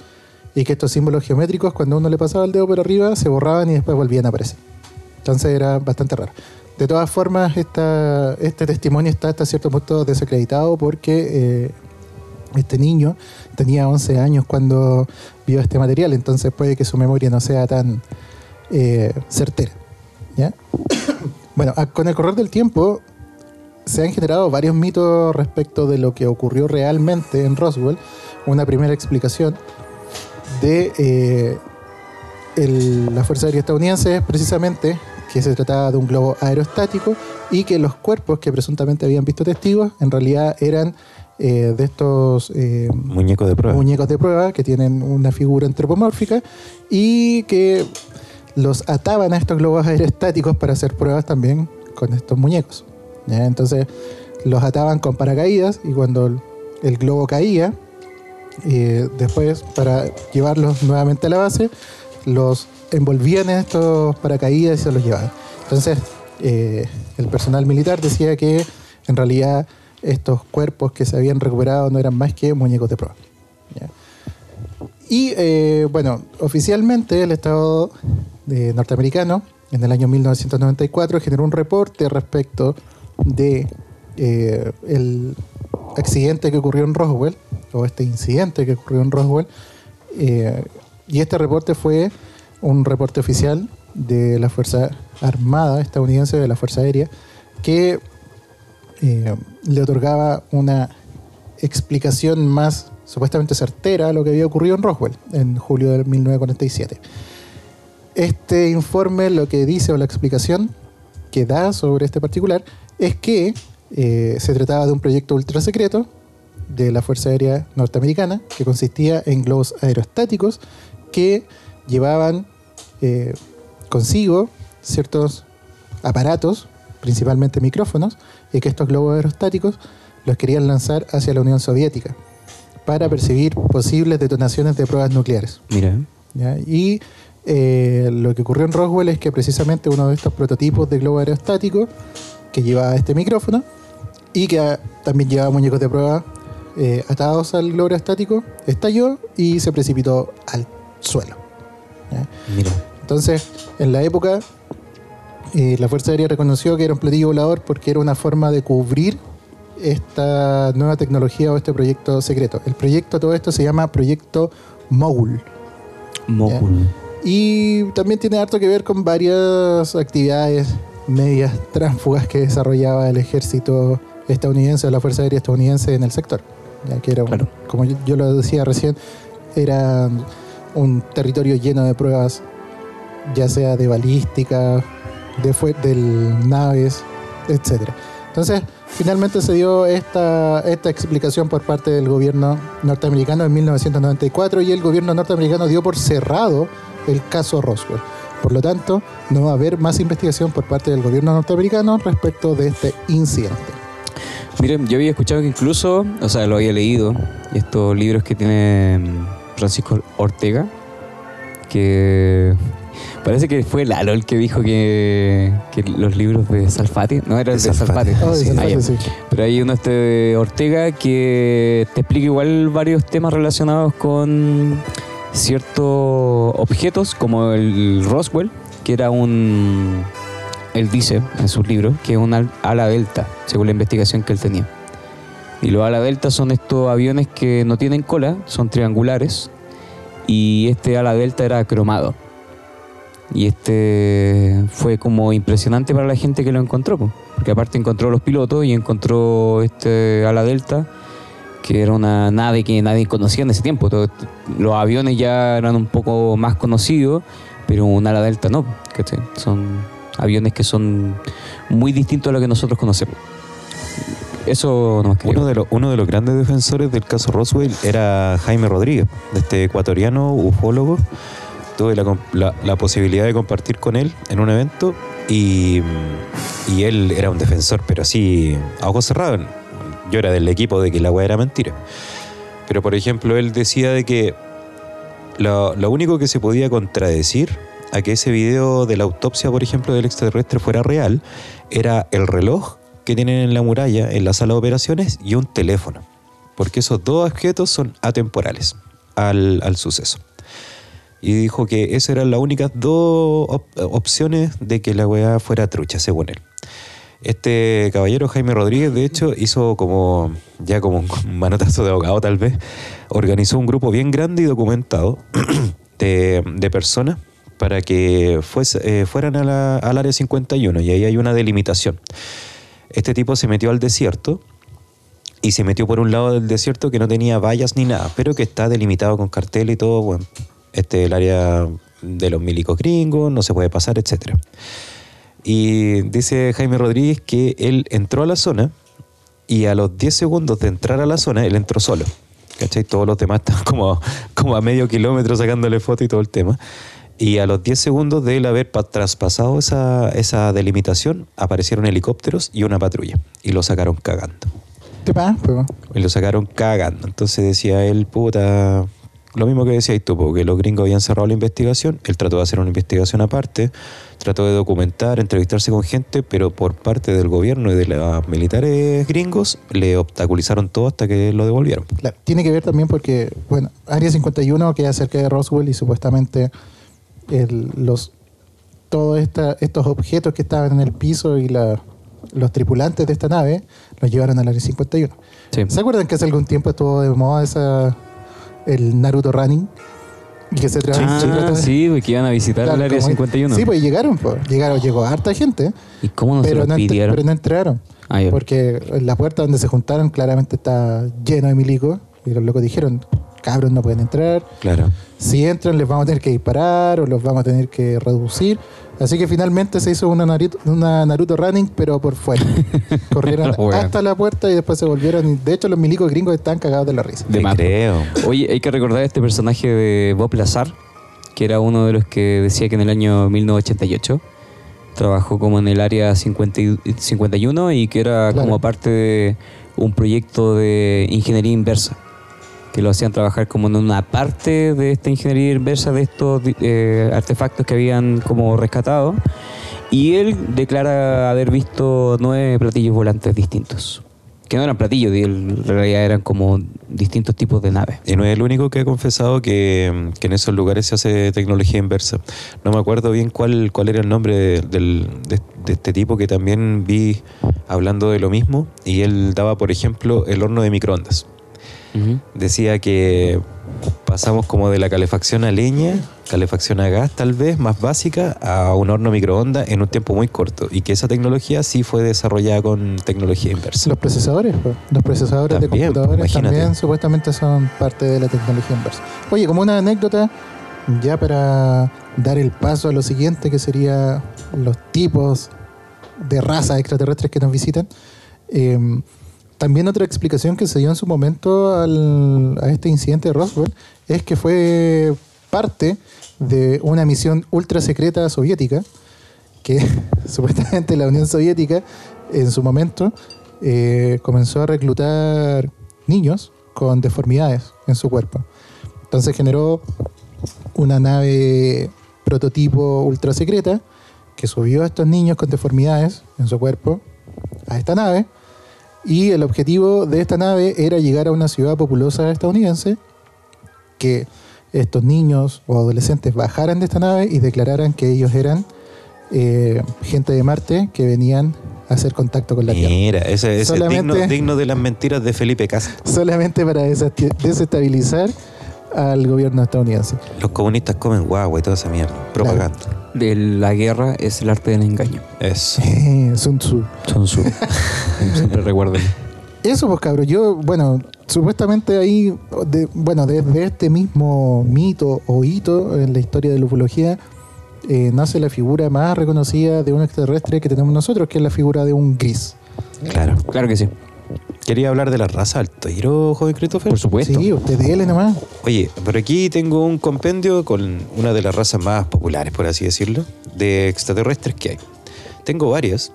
y que estos símbolos geométricos cuando uno le pasaba el dedo por arriba se borraban y después volvían a aparecer. Entonces era bastante raro. De todas formas, esta, este testimonio está hasta cierto punto desacreditado porque eh, este niño tenía 11 años cuando vio este material, entonces puede que su memoria no sea tan eh, certera. *coughs* bueno, con el correr del tiempo se han generado varios mitos respecto de lo que ocurrió realmente en Roswell. Una primera explicación de eh, el- la Fuerza Aérea Estadounidense es precisamente que se trataba de un globo aerostático y que los cuerpos que presuntamente habían visto testigos en realidad eran eh, de estos eh, Muñeco de prueba. muñecos de prueba que tienen una figura antropomórfica y que los ataban a estos globos aerostáticos para hacer pruebas también con estos muñecos. ¿ya? Entonces los ataban con paracaídas y cuando el, el globo caía, eh, después para llevarlos nuevamente a la base, los envolvían en estos paracaídas y se los llevaban. Entonces eh, el personal militar decía que en realidad estos cuerpos que se habían recuperado no eran más que muñecos de prueba. Y eh, bueno, oficialmente el Estado de norteamericano en el año 1994 generó un reporte respecto de eh, el accidente que ocurrió en Roswell, o este incidente que ocurrió en Roswell, eh, y este reporte fue un reporte oficial de la Fuerza Armada estadounidense, de la Fuerza Aérea, que eh, le otorgaba una explicación más supuestamente certera a lo que había ocurrido en Roswell en julio de 1947. Este informe lo que dice o la explicación que da sobre este particular es que eh, se trataba de un proyecto ultra secreto de la Fuerza Aérea Norteamericana que consistía en globos aerostáticos que llevaban eh, consigo ciertos aparatos, principalmente micrófonos, y que estos globos aerostáticos los querían lanzar hacia la Unión Soviética para percibir posibles detonaciones de pruebas nucleares. Mira. ¿ya? Y eh, lo que ocurrió en Roswell es que precisamente uno de estos prototipos de globo aerostático que llevaba este micrófono y que también llevaba muñecos de prueba eh, atados al globo aerostático estalló y se precipitó al suelo. Entonces, en la época, eh, la Fuerza Aérea reconoció que era un platillo volador porque era una forma de cubrir esta nueva tecnología o este proyecto secreto. El proyecto, todo esto se llama Proyecto Mogul. Mogul. Y también tiene harto que ver con varias actividades medias tránsfugas que desarrollaba el ejército estadounidense o la Fuerza Aérea estadounidense en el sector. Ya que era, Claro. como yo, yo lo decía recién, era un territorio lleno de pruebas, ya sea de balística, de, fue- de naves, etcétera. Entonces, finalmente se dio esta, esta explicación por parte del gobierno norteamericano en 1994 y el gobierno norteamericano dio por cerrado el caso Roswell. Por lo tanto, no va a haber más investigación por parte del gobierno norteamericano respecto de este incidente. Miren, yo había escuchado que incluso, o sea, lo había leído, estos libros que tiene Francisco Ortega, que parece que fue Lalo el que dijo que, que los libros de Salfate, no era el De de Salfate. Salfate, Oh, sí, de ah, sí. pero hay uno este de Ortega que te explica igual varios temas relacionados con ciertos objetos, como el Roswell, que era un. Él dice en sus libros que es un al- ala delta, según la investigación que él tenía. Y los ala delta son estos aviones que no tienen cola, son triangulares, y este ala delta era cromado. Y este fue como impresionante para la gente que lo encontró, po, porque aparte encontró los pilotos y encontró este ala delta, que era una nave que nadie conocía en ese tiempo. Todo- los aviones ya eran un poco más conocidos, pero un ala delta no. Son aviones que son muy distintos a lo que nosotros conocemos. Eso no Uno de, los, uno de los grandes defensores del caso Roswell era Jaime Rodríguez, de este ecuatoriano ufólogo. Tuve la- la posibilidad de compartir con él en un evento y, y él era un defensor, pero así, a ojos cerrados. Yo era del equipo de que la weá era mentira. Pero, por ejemplo, él decía de que lo, lo único que se podía contradecir a que ese video de la autopsia, por ejemplo, del extraterrestre fuera real, era el reloj que tienen en la muralla, en la sala de operaciones, y un teléfono. Porque esos dos objetos son atemporales al, suceso. Y dijo que esas eran las únicas dos op- opciones de que la weá fuera trucha, según él. Este caballero Jaime Rodríguez, de hecho, hizo como, ya como un manotazo de abogado tal vez, organizó un grupo bien grande y documentado *clears throat* de, personas para que eh, fueran al área 51 y ahí hay una delimitación. Este tipo se metió al desierto y se metió por un lado del desierto que no tenía vallas ni nada, pero que está delimitado con cartel y todo. Este es el área de los milicos gringos, no se puede pasar, etcétera. Y dice Jaime Rodríguez que él entró a la zona y a los 10 segundos de entrar a la zona, él entró solo. ¿Cachai? Todos los demás estaban como, como a medio kilómetro sacándole foto y todo el tema. Y a los 10 segundos de él haber pa- traspasado esa, esa delimitación, aparecieron helicópteros y una patrulla. Y lo sacaron cagando. ¿Qué pasa? Pues, Y lo sacaron cagando. Entonces decía él, puta, lo mismo que decías tú, porque los gringos habían cerrado la investigación. Él trató de hacer una investigación aparte, trató de documentar, entrevistarse con gente, pero por parte del gobierno y de los militares gringos le obstaculizaron todo hasta que lo devolvieron. Claro, tiene que ver también porque, bueno, Área 51 queda cerca de Roswell y supuestamente el- los todos estos objetos que estaban en el piso y la- los tripulantes de esta nave los llevaron al Área 51. Sí. ¿Se acuerdan que hace algún tiempo estuvo de moda esa, el Naruto Running? Y que se Ah, se de- sí, porque iban a visitar Claro, el área como- 51. Sí, pues llegaron, pues. Llegaron, llegó harta gente, ¿Y cómo no se pero, los no pidieron? pero no entraron. Ah. Porque la puerta donde se juntaron claramente está lleno de milicos. Y los locos dijeron, cabros no pueden entrar. Claro. Si entran les vamos a tener que disparar o los vamos a tener que reducir. Así que finalmente se hizo una Naruto, una Naruto Running, pero por fuera. *laughs* Corrieron hasta la puerta y después se volvieron. De hecho los milicos gringos están cagados de la risa. De creo. Oye, hay que recordar este personaje de Bob Lazar, que era uno de los que decía que en el año 1988 trabajó como en el área 50 y- 51 y que era Claro. como parte de un proyecto de ingeniería inversa, que lo hacían trabajar como en una parte de esta ingeniería inversa de estos eh, artefactos que habían como rescatado. Y él declara haber visto nueve platillos volantes distintos. Que no eran platillos, en realidad eran como distintos tipos de naves. Y no es el único que ha confesado que, que en esos lugares se hace tecnología inversa. No me acuerdo bien cuál, cuál era el nombre de, del- de- de este tipo que también vi hablando de lo mismo. Y él daba, por ejemplo, el horno de microondas. Decía que pasamos como de la calefacción a leña, calefacción a gas tal vez, más básica, a un horno microondas en un tiempo muy corto. Y que esa tecnología sí fue desarrollada con tecnología inversa. Los procesadores, pues, los procesadores También, de computadores imagínate. también supuestamente son parte de la tecnología inversa. Oye, como una anécdota, ya para dar el paso a lo siguiente, que sería los tipos de razas extraterrestres que nos visitan, eh, también otra explicación que se dio en su momento al- a este incidente de Roswell es que fue parte de una misión ultra secreta soviética que *laughs* supuestamente la Unión Soviética en su momento eh, comenzó a reclutar niños con deformidades en su cuerpo. Entonces generó una nave prototipo ultra secreta que subió a estos niños con deformidades en su cuerpo a esta nave y el objetivo de esta nave era llegar a una ciudad populosa estadounidense que estos niños o adolescentes bajaran de esta nave y declararan que ellos eran eh, gente de Marte que venían a hacer contacto con la Tierra. Mira, ese es digno, digno de las mentiras de Felipe Castro. Solamente para desestabilizar al gobierno estadounidense. Los comunistas comen guagua y toda esa mierda. Propaganda. De la guerra es el arte del engaño. Eso. Eh, Sun Tzu. Son su. *laughs* Siempre recuerden. Eso, pues cabros, yo, bueno, supuestamente ahí, de- bueno, desde este mismo mito o hito en la historia de la ufología, eh, nace la figura más reconocida de un extraterrestre que tenemos nosotros, que es la figura de un gris. Claro. Claro que sí. Quería hablar de la raza al tiro, joven Christopher. Por supuesto. Sí, usted dele nomás. Oye, pero aquí tengo un compendio con una de las razas más populares, por así decirlo, de extraterrestres que hay. Tengo varias,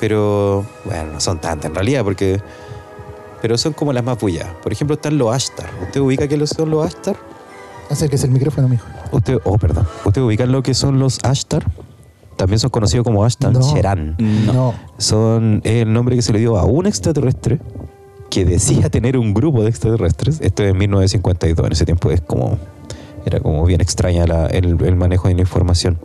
pero bueno, no son tantas en realidad, porque. Pero son como las más bulladas. Por ejemplo, están los Ashtar. ¿Usted ubica qué son los Ashtar? Acérquese el micrófono, mijo. Usted, oh, perdón. ¿Usted ubica lo que son los Ashtar? También son conocidos como Ashtar No. Sheran. No. No. Son es el nombre que se le dio a un extraterrestre que decía tener un grupo de extraterrestres. Esto es en 1952. En ese tiempo es como era como bien extraña la- el, el manejo de la información.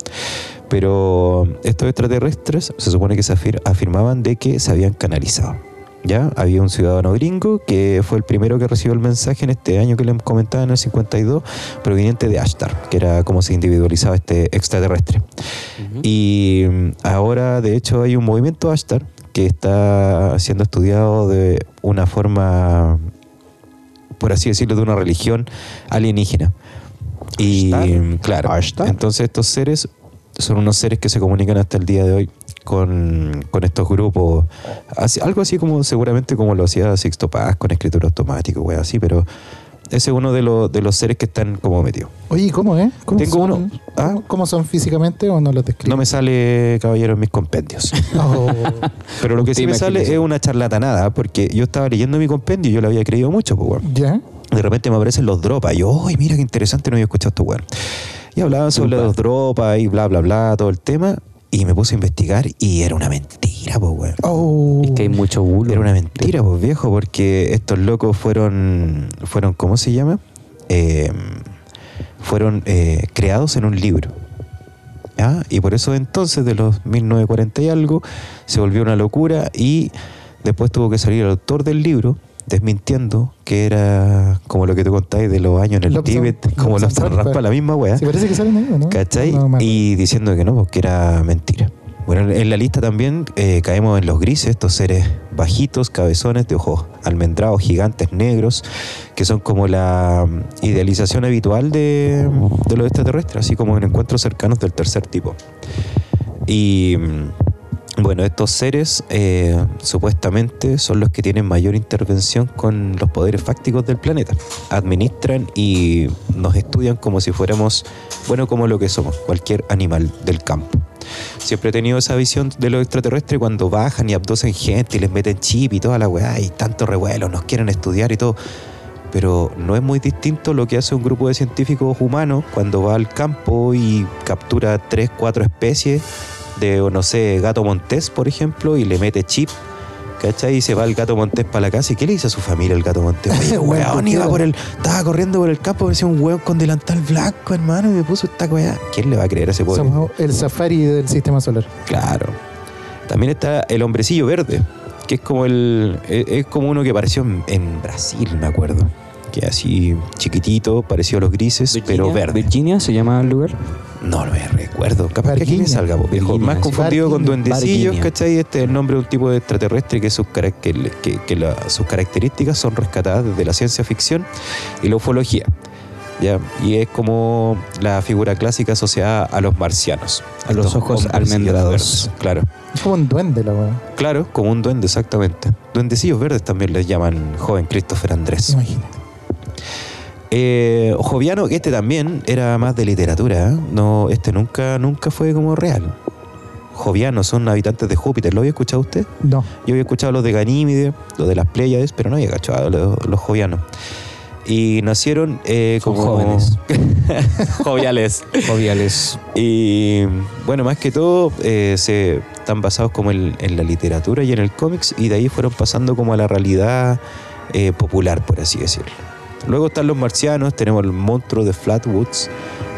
Pero estos extraterrestres se supone que se afir- afirmaban de que se habían canalizado. ¿Ya? Había un ciudadano gringo que fue el primero que recibió el mensaje en este año que le comentaba en el 52, proveniente de Ashtar, que era como se individualizaba este extraterrestre. Y mm, ahora, de hecho, hay un movimiento Ashtar que está siendo estudiado de una forma, por así decirlo, de una religión alienígena. Y Ashtar. claro, Ashtar. entonces estos seres son unos seres que se comunican hasta el día de hoy con, con estos grupos, así- algo así como seguramente como lo hacía Sixto Paz con escritura automática, wey, así, pero ese es uno de, los de los seres que están como metidos. Oye, ¿y ¿cómo es? ¿Cómo Tengo son, uno. Ah. ¿cómo, son físicamente o no los describen? No me sale, caballero, en mis compendios. *laughs* Oh. Pero lo que sí me sale es una charlatanada, porque yo estaba leyendo mi compendio y yo lo había creído mucho, pues. ¿Ya? De repente me aparecen los dropas. Y yo, ¡ay, mira qué interesante! No había escuchado esto, weón. Y hablaban sobre los dropas y bla, bla, bla, todo el tema. Y me puse a investigar y era una mentira, pues, weón. Oh. Es que hay mucho bulo. Era una mentira, pues, viejo, porque estos locos fueron, fueron ¿cómo se llama? Eh, fueron eh, creados en un libro. ¿ya? Y por eso entonces, de los 1940 y algo, se volvió una locura y después tuvo que salir el autor del libro desmintiendo que era como lo que tú contáis de los años en el Tíbet, *laughs* como los Rampa. rampa, la misma weá. Sí, parece que salen ahí, ¿o ¿no? ¿Cachai? No, y diciendo que no, porque era mentira. Bueno, en la lista también eh, caemos en los grises, estos seres bajitos, cabezones, de ojos almendrados, gigantes, negros, que son como la mm, idealización habitual de, de los extraterrestres, así como en encuentros cercanos del tercer tipo. Y mm, bueno, estos seres eh, supuestamente son los que tienen mayor intervención con los poderes fácticos del planeta. Administran y nos estudian como si fuéramos, bueno, como lo que somos, cualquier animal del campo. Siempre he tenido esa visión de los extraterrestres cuando bajan y abducen gente y les meten chip y toda la weá y tanto revuelo, nos quieren estudiar y todo. Pero no es muy distinto lo que hace un grupo de científicos humanos cuando va al campo y captura tres, cuatro especies de, no sé, gato montés, por ejemplo, y le mete chip. ¿Cachai? Y se va el gato montés para la casa. ¿Y qué le dice a su familia el gato montés? *laughs* Oye, Weón, iba por el. Estaba corriendo por el campo, parecía un weón con delantal blanco, hermano, y me puso esta weá. ¿Quién le va a creer a ese pobre? Somos el safari del sistema solar. Claro. También está el hombrecillo verde, que es como el. Es, es como uno que apareció en, en Brasil, me acuerdo. Que así chiquitito, pareció a los grises, pero verde. Virginia se llama el lugar. No, me recuerdo. Capaz que aquí me salga, Más confundido con duendecillos. ¿cachai? Este es el nombre de un tipo de extraterrestre que sus, que, le- que- que la- sus características son rescatadas desde la ciencia ficción y la ufología. ¿ya? Y es como la figura clásica asociada a los marcianos. A los ojos almendrados. Claro. Es como un duende la weá. Claro, como un duende, exactamente. Duendecillos verdes también les llaman joven Christopher Andrés. Imagínate. Eh, Joviano, este también era más de literatura, ¿eh? no, este nunca, nunca fue como real. Jovianos son habitantes de Júpiter, ¿lo había escuchado usted? No. Yo había escuchado los de Ganímide, los de las Pléyades, pero no había escuchado los, los jovianos. Y nacieron eh, como jóvenes. *laughs* joviales. Joviales. Y bueno, más que todo, eh, se están basados como en, en la literatura y en el cómics, y de ahí fueron pasando como a la realidad eh, popular, por así decirlo. Luego están los marcianos, tenemos el monstruo de Flatwoods,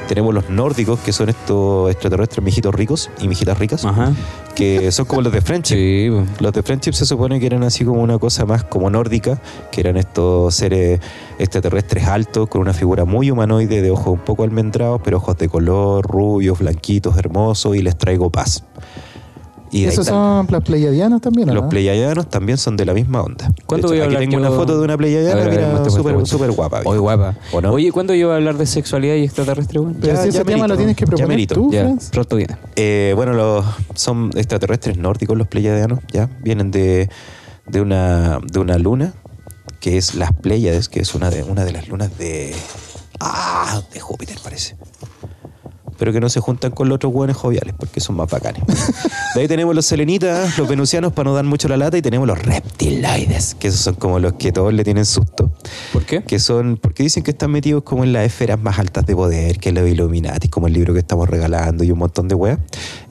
tenemos los nórdicos, que son estos extraterrestres mijitos ricos y mijitas ricas, Ajá. que son como los de Friendship. Sí. Los de Friendship se supone que eran así como una cosa más como nórdica, que eran estos seres extraterrestres altos, con una figura muy humanoide, de ojos un poco almendrados, pero ojos de color, rubios, blanquitos, hermosos, y les traigo paz. Y Esos son los pleiadianos también, ¿o los no? pleiadianos también son de la misma onda. ¿Cuándo De voy a aquí hablar tengo yo- una foto de una pleiadiana, ver, ver, mira, muestra, súper súper guapa. Hoy guapa. ¿O no? Oye, ¿cuándo yo voy a hablar de sexualidad y extraterrestre? Pero Ya- si ya ese tema merito, lo tienes que proponer tú, Ya, Franz. pronto viene. Eh, bueno, los, son extraterrestres nórdicos, los pleiadianos, ya. Vienen de, de, una, de una luna, que es las Pléyades, que es una de, una de las lunas de. Ah, de Júpiter, parece. Pero que no se juntan con los otros hueones joviales, porque son más bacanes. *laughs* De ahí tenemos los selenitas, los venusianos, para no dar mucho la lata, y tenemos los reptiloides, que esos son como los que todos le tienen susto. ¿Por qué? Que son, porque dicen que están metidos como en las esferas más altas de poder, que es los Illuminati, como el libro que estamos regalando y un montón de weas,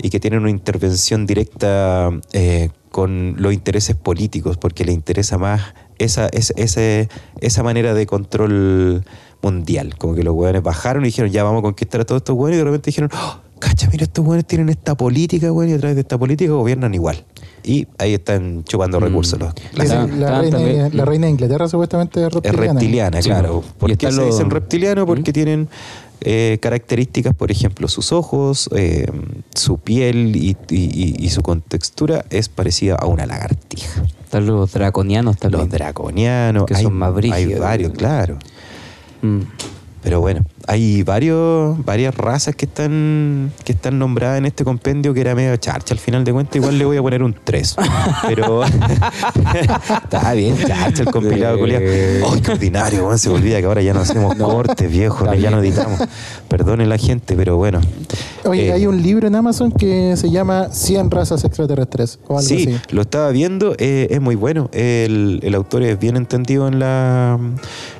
y que tienen una intervención directa eh, con los intereses políticos, porque le interesa más esa, esa, ese- esa manera de control mundial. Como que los weones bajaron y dijeron, ya vamos a conquistar a todos estos weones, y de repente dijeron, "Oh, cacha, mira, estos weones tienen esta política, weón, y a través de esta política gobiernan igual. Y ahí están chupando Mm. recursos los, las la, reina, la reina de Inglaterra supuestamente es es reptiliana. reptiliana, Sí, claro. ¿Por qué se los- dicen reptiliano? Porque ¿Mm? tienen eh, características, por ejemplo, sus ojos, eh, su piel y, y- y su contextura es parecida a una lagartija. Están los draconianos también. Los draconianos, Que hay, son más hay brígidos. varios, claro. Mm. Pero bueno, hay varios, varias razas que están, que están nombradas en este compendio que era medio charcha al final de cuentas. Igual le voy a poner un 3. Pero *laughs* está bien, charcha el compilado, Eh. culiao. ¡Ay, qué ordinario! Se me olvida que ahora ya no hacemos cortes, viejo, ya no editamos. Perdone la gente, pero bueno. Oye, Eh, hay un libro en Amazon que se llama 100 razas extraterrestres o algo Sí, así. lo estaba viendo, eh, es muy bueno. El, el autor es bien entendido en la,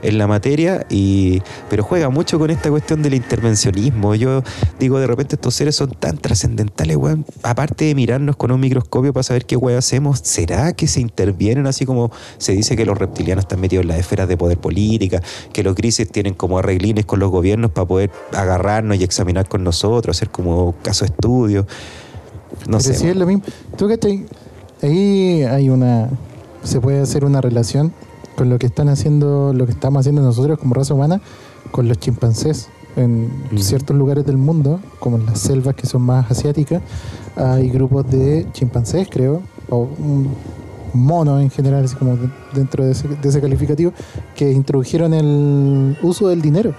en la materia, y, pero juega mucho con esta cuestión del intervencionismo. Yo digo, de repente estos seres son tan trascendentales, weón. Aparte de mirarnos con un microscopio para saber qué weón hacemos, ¿será que se intervienen así como se dice que los reptilianos están metidos en las esferas de poder política, que los grises tienen como arreglines con los gobiernos para poder agarrarnos y examinar con nosotros, hacer como caso estudio? No Pero sé. es lo mismo. ¿Tú cachai? Ahí hay una. Se puede hacer una relación con lo que están haciendo, lo que estamos haciendo nosotros como raza humana, con los chimpancés. En Mm. ciertos lugares del mundo, como en las selvas que son más asiáticas, hay grupos de chimpancés, creo, o monos en general, así como de- dentro de ese, de ese calificativo, que introdujeron el uso del dinero.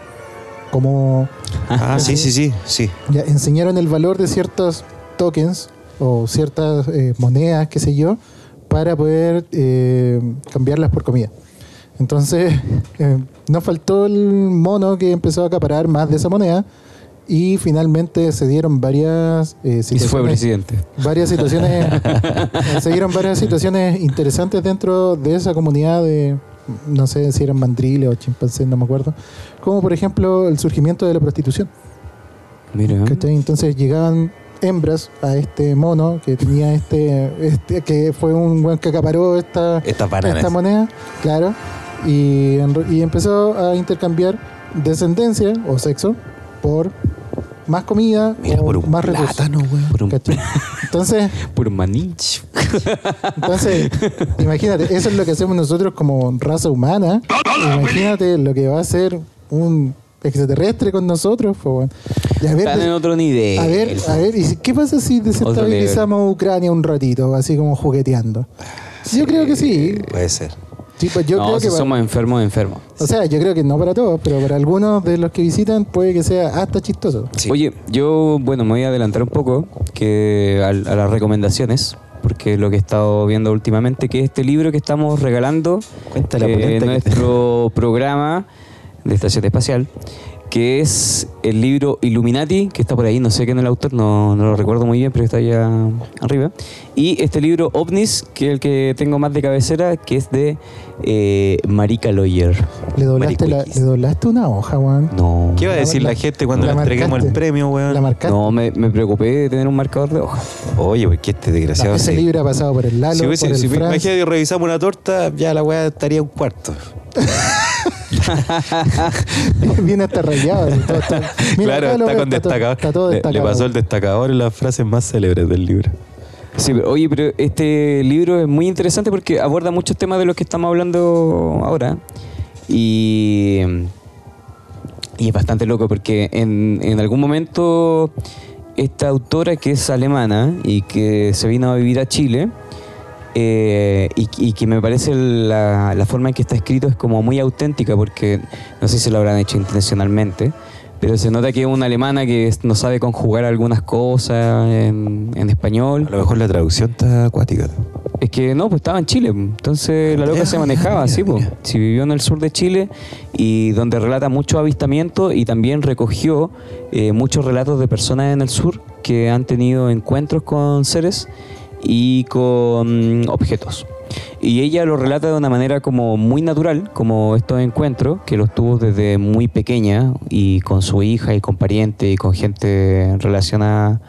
Como Ah, sí, sí, sí, sí. ya enseñaron el valor de ciertos tokens o ciertas eh, monedas, qué sé yo, para poder eh, cambiarlas por comida. Entonces, *laughs* eh, nos faltó el mono que empezó a acaparar más de esa moneda y finalmente se dieron varias eh, Y se fue situaciones presidente. varias situaciones *laughs* eh, se dieron varias situaciones interesantes dentro de esa comunidad de no sé si eran mandriles o chimpancés no me acuerdo como por ejemplo el surgimiento de la prostitución Mira. ¿cachai? entonces llegaban hembras a este mono que tenía este, este que fue un buen que acaparó esta bananas. esta moneda, claro, y, empezó a intercambiar descendencia o sexo por más comida Mira, o por un más recursos. plátano, weón. Por un. Entonces, *laughs* por un manich. entonces, imagínate, eso es lo que hacemos nosotros como raza humana. Imagínate lo que va a hacer un extraterrestre con nosotros. po, weón. Y a ver, Están en otro nivel. a ver, a ver, ¿y qué pasa si desestabilizamos Ucrania un ratito, así como jugueteando? Yo creo que sí. Puede ser. Sí, pues yo no, creo si que somos enfermos, enfermos. O sea, yo creo que no para todos, pero para algunos de los que visitan puede que sea hasta chistoso. Sí. Oye, yo, bueno, me voy a adelantar un poco que a, las recomendaciones, porque es lo que he estado viendo últimamente, que es este libro que estamos regalando eh, en que- nuestro programa de Estación Espacial, que es el libro Illuminati, que está por ahí, no sé quién es el autor, no, no lo recuerdo muy bien, pero está allá arriba. Y este libro OVNIS, que es el que tengo más de cabecera, que es de eh, Marika Lawyer. Le doblaste, la- le doblaste una hoja, Juan. No. ¿Qué va a decir la, la- gente cuando la le entreguemos el premio, weón? La marcaste. No, me, me preocupé de tener un marcador de hoja. Oye, porque este desgraciado. ese se- libro ha pasado por el Lalo, si hubiese, por el si Franz. imagínate que revisamos una torta, ya la weá estaría un cuarto. *laughs* *laughs* Viene hasta rayado. todo Mira, claro, está con está todo- destacador. Está todo Le- le, destacado. pasó el destacador en las frases más célebres del libro. Sí, pero, oye, pero este libro es muy interesante porque aborda muchos temas de los que estamos hablando ahora. Y, y es bastante loco porque en, en algún momento esta autora que es alemana y que se vino a vivir a Chile eh, y, y que me parece la, la forma en que está escrito es como muy auténtica porque no sé si lo habrán hecho intencionalmente. Pero se nota que es una alemana que no sabe conjugar algunas cosas en, en español. A lo mejor la traducción está acuática. Es que no, pues estaba en Chile. Entonces la loca se manejaba así, pues. Si vivió en el sur de Chile y donde relata mucho avistamiento y también recogió eh, muchos relatos de personas en el sur que han tenido encuentros con seres y con objetos. Y ella lo relata de una manera como muy natural, como estos encuentros, que los tuvo desde muy pequeña y con su hija y con parientes y con gente relacionada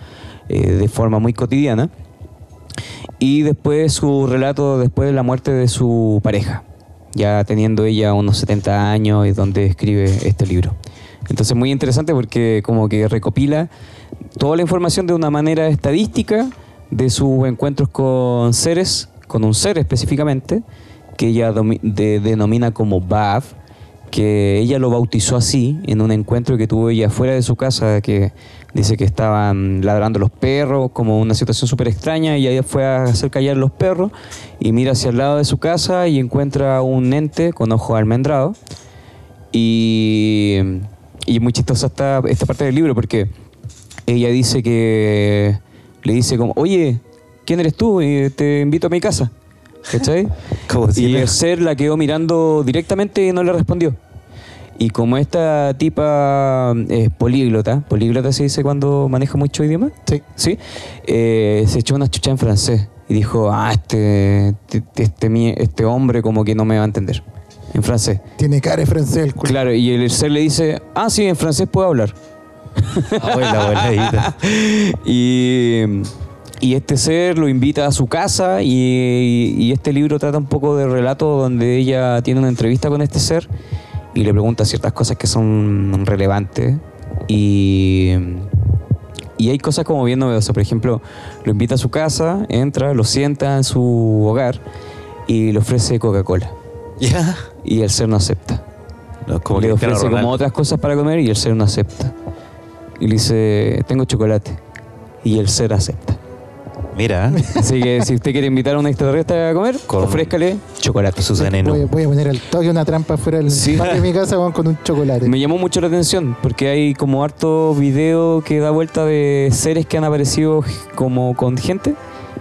eh, de forma muy cotidiana. Y después su relato después de la muerte de su pareja, ya teniendo ella unos 70 años y donde escribe este libro. Entonces muy interesante porque como que recopila toda la información de una manera estadística de sus encuentros con seres, con un ser específicamente, que ella denomina como Bav, que ella lo bautizó así en un encuentro que tuvo ella fuera de su casa, que dice que estaban ladrando los perros, como una situación súper extraña, y ella fue a hacer callar los perros y mira hacia el lado de su casa y encuentra un ente con ojos almendrados. Y, y muy chistosa esta, esta parte del libro porque ella dice que le dice como, oye, ¿quién eres tú? Y te invito a mi casa. ¿Cachai? *laughs* Como si y el ser la quedó mirando directamente y no le respondió. Y como esta tipa es políglota, políglota se dice cuando maneja mucho idioma, Sí. ¿sí? Eh, se echó una chucha en francés y dijo, ah, este, este, este, este hombre como que no me va a entender. En francés. Tiene cara de francés el culo. Claro, y el ser le dice, ah, sí, en francés puedo hablar. *laughs* Abuela, abueladita. Y, y este ser lo invita a su casa y, y este libro trata un poco de relato donde ella tiene una entrevista con este ser y le pregunta ciertas cosas que son relevantes y, y hay cosas como bien novedosas. Por ejemplo, lo invita a su casa, entra, lo sienta en su hogar y le ofrece Coca-Cola. Ya. Y el ser no acepta. No, como le Cristiano ofrece como otras cosas para comer y el ser no acepta. Y le dice, tengo chocolate. Y el ser acepta. Mira, Así que si usted quiere invitar a un extraterrestre a comer, Con- ofrézcale chocolate. su veneno. Voy, voy a poner al toque una trampa fuera del Sí. de mi casa con un chocolate. Me llamó mucho la atención porque hay como harto video que da vuelta de seres que han aparecido como con gente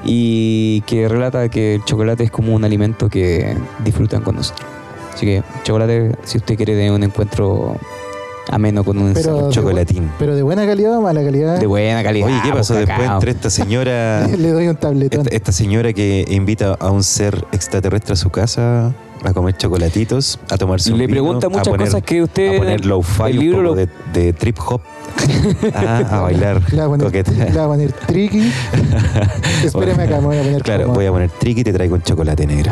y que relata que el chocolate es como un alimento que disfrutan con nosotros. Así que chocolate, si usted quiere de un encuentro ameno con un Pero- chocolatín. Pero de buena calidad o mala calidad. de buena calidad. Oye, ¿qué pasó pues, después cacao. entre esta señora, *laughs* Le doy un tabletón. esta, esta señora que invita a un ser extraterrestre a su casa a comer chocolatitos, a tomarse un Le vino, pregunta a muchas poner- cosas que usted a poner low fi, el un libro poco lo- de, de trip hop, *laughs* Ah, a bailar Le voy a poner, coqueta. le voy a poner tricky. *laughs* Espérame acá, me voy a poner Claro, voy a poner trick y te traigo un chocolate negro.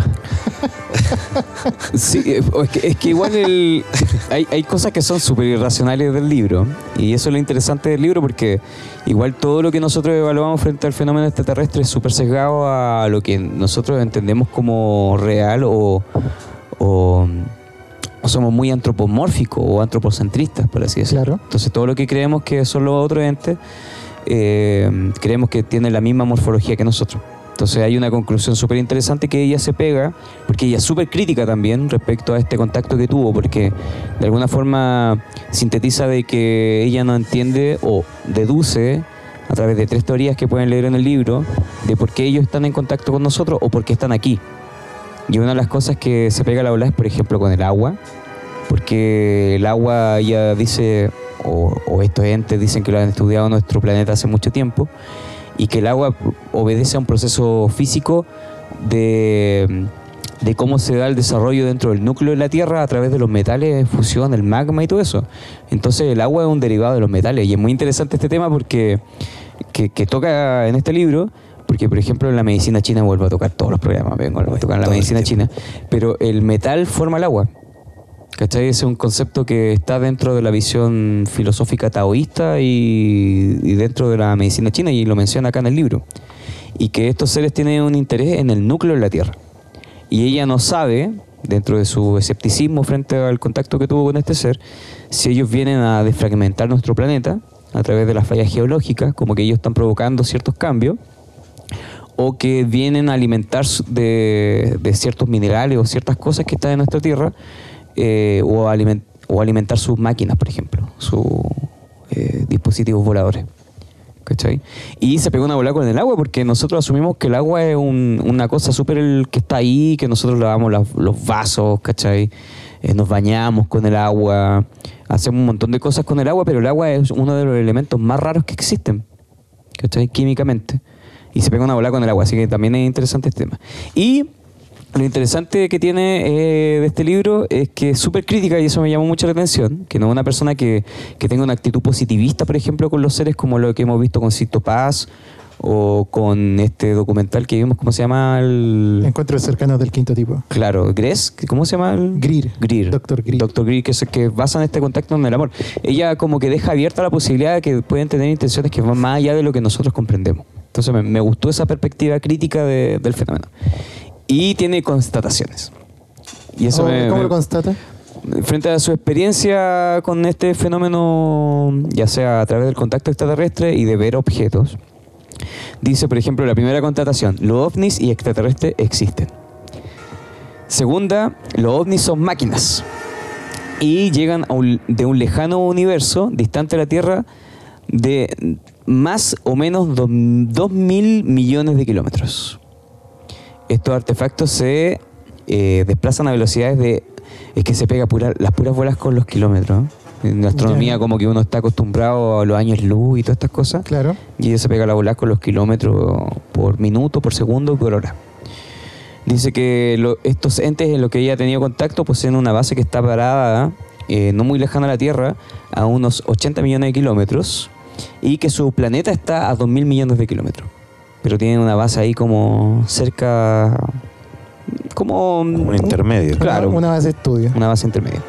Sí, eh, es, que, es que igual el- hay, hay cosas que son súper irracionales del libro y eso es lo interesante del libro porque igual todo lo que nosotros evaluamos frente al fenómeno extraterrestre es súper sesgado a lo que nosotros entendemos como real o, o- o somos muy antropomórficos o antropocentristas, por así decirlo. Claro. Entonces todo lo que creemos que son los otros entes, eh, creemos que tienen la misma morfología que nosotros. Entonces hay una conclusión súper interesante que ella se pega, porque ella es súper crítica también respecto a este contacto que tuvo, porque de alguna forma sintetiza de que ella no entiende o deduce a través de tres teorías que pueden leer en el libro de por qué ellos están en contacto con nosotros o por qué están aquí. Y una de las cosas que se pega a la ola es, por ejemplo, con el agua, porque el agua ya dice, o, o estos entes dicen que lo han estudiado nuestro planeta hace mucho tiempo, y que el agua obedece a un proceso físico de, de cómo se da el desarrollo dentro del núcleo de la Tierra a través de los metales fusión, el magma y todo eso. Entonces el agua es un derivado de los metales y es muy interesante este tema porque que, que toca en este libro. Porque, por ejemplo, en la medicina china vuelvo a tocar todos los programas, vengo a tocar la Todo el medicina china, pero el metal forma el agua. ¿Cachai? Ese es un concepto que está dentro de la visión filosófica taoísta y, dentro de la medicina china, y lo menciona acá en el libro. Y que estos seres tienen un interés en el núcleo de la Tierra. Y ella no sabe, dentro de su escepticismo frente al contacto que tuvo con este ser, si ellos vienen a desfragmentar nuestro planeta a través de las fallas geológicas, como que ellos están provocando ciertos cambios, o que vienen a alimentar de, de ciertos minerales o ciertas cosas que están en nuestra tierra, eh, o, aliment- o alimentar sus máquinas, por ejemplo, sus eh, dispositivos voladores. ¿Cachai? Y se pegó una bola con el agua porque nosotros asumimos que el agua es un- una cosa súper que está ahí, que nosotros lavamos las- los vasos, ¿cachai? Eh, nos bañamos con el agua, hacemos un montón de cosas con el agua, pero el agua es uno de los elementos más raros que existen, ¿cachai? Químicamente. Y se pega una bola con el agua, así que también es interesante este tema. Y lo interesante que tiene eh, de este libro es que es súper crítica y eso me llamó mucho la atención, que no es una persona que, que tenga una actitud positivista, por ejemplo, con los seres como lo que hemos visto con Cito Paz o con este documental que vimos, ¿cómo se llama? El... Encuentros cercanos del quinto tipo. Claro, Gres, ¿cómo se llama? El? Greer. Greer. Dr. Greer. Dr. Greer, que, es, que basan este contacto en el amor. Ella como que deja abierta la posibilidad de que pueden tener intenciones que van más allá de lo que nosotros comprendemos. Entonces me, me gustó esa perspectiva crítica de- del fenómeno. Y tiene constataciones. Y eso Oh, me- ¿Cómo me- lo constata? frente a su experiencia con este fenómeno, ya sea a través del contacto extraterrestre y de ver objetos, dice, por ejemplo, la primera contratación, los ovnis y extraterrestres existen. Segunda, los ovnis son máquinas y llegan a un- de un lejano universo distante de la Tierra de más o menos 2 mil millones de kilómetros. Estos artefactos se eh, desplazan a velocidades de... Es que se pega pura- las puras bolas con los kilómetros. En la astronomía como que uno está acostumbrado a los años luz y todas estas cosas. Claro. Y ella se pega la bola con los kilómetros por minuto, por segundo por hora. Dice que lo- estos entes en los que ella ha tenido contacto poseen una base que está parada eh, no muy lejana a la Tierra, a unos 80 millones de kilómetros, y que su planeta está a 2 mil millones de kilómetros. Pero tienen una base ahí como cerca... Como... Como un intermedio. Claro. Una, una base de estudio. Una base intermedia.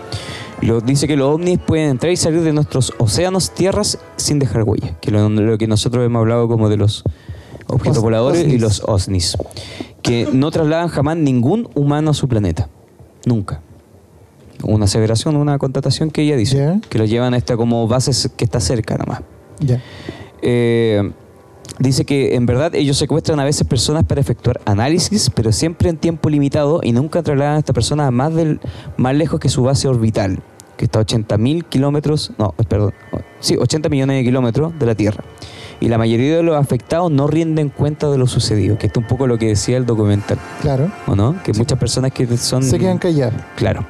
Lo, dice que los ovnis pueden entrar y salir de nuestros océanos, tierras, sin dejar huella. Que lo, lo que nosotros hemos hablado como de los objetos Os- voladores y osnis. los OSNIs. Que no trasladan jamás ningún humano a su planeta. Nunca. Una aseveración, una contratación que ella dice. Que lo llevan a esta como base que está cerca nomás. Ya. Eh, dice que en verdad ellos secuestran a veces personas para efectuar análisis, pero siempre en tiempo limitado y nunca trasladan a esta persona más, del, más lejos que su base orbital, que está a 80 mil kilómetros, no, perdón, sí, 80 millones de kilómetros de la Tierra. Y la mayoría de los afectados no rinden cuenta de lo sucedido, que esto es un poco lo que decía el documental, Claro. ¿o no? Que muchas personas que son... Se quedan callados. Claro.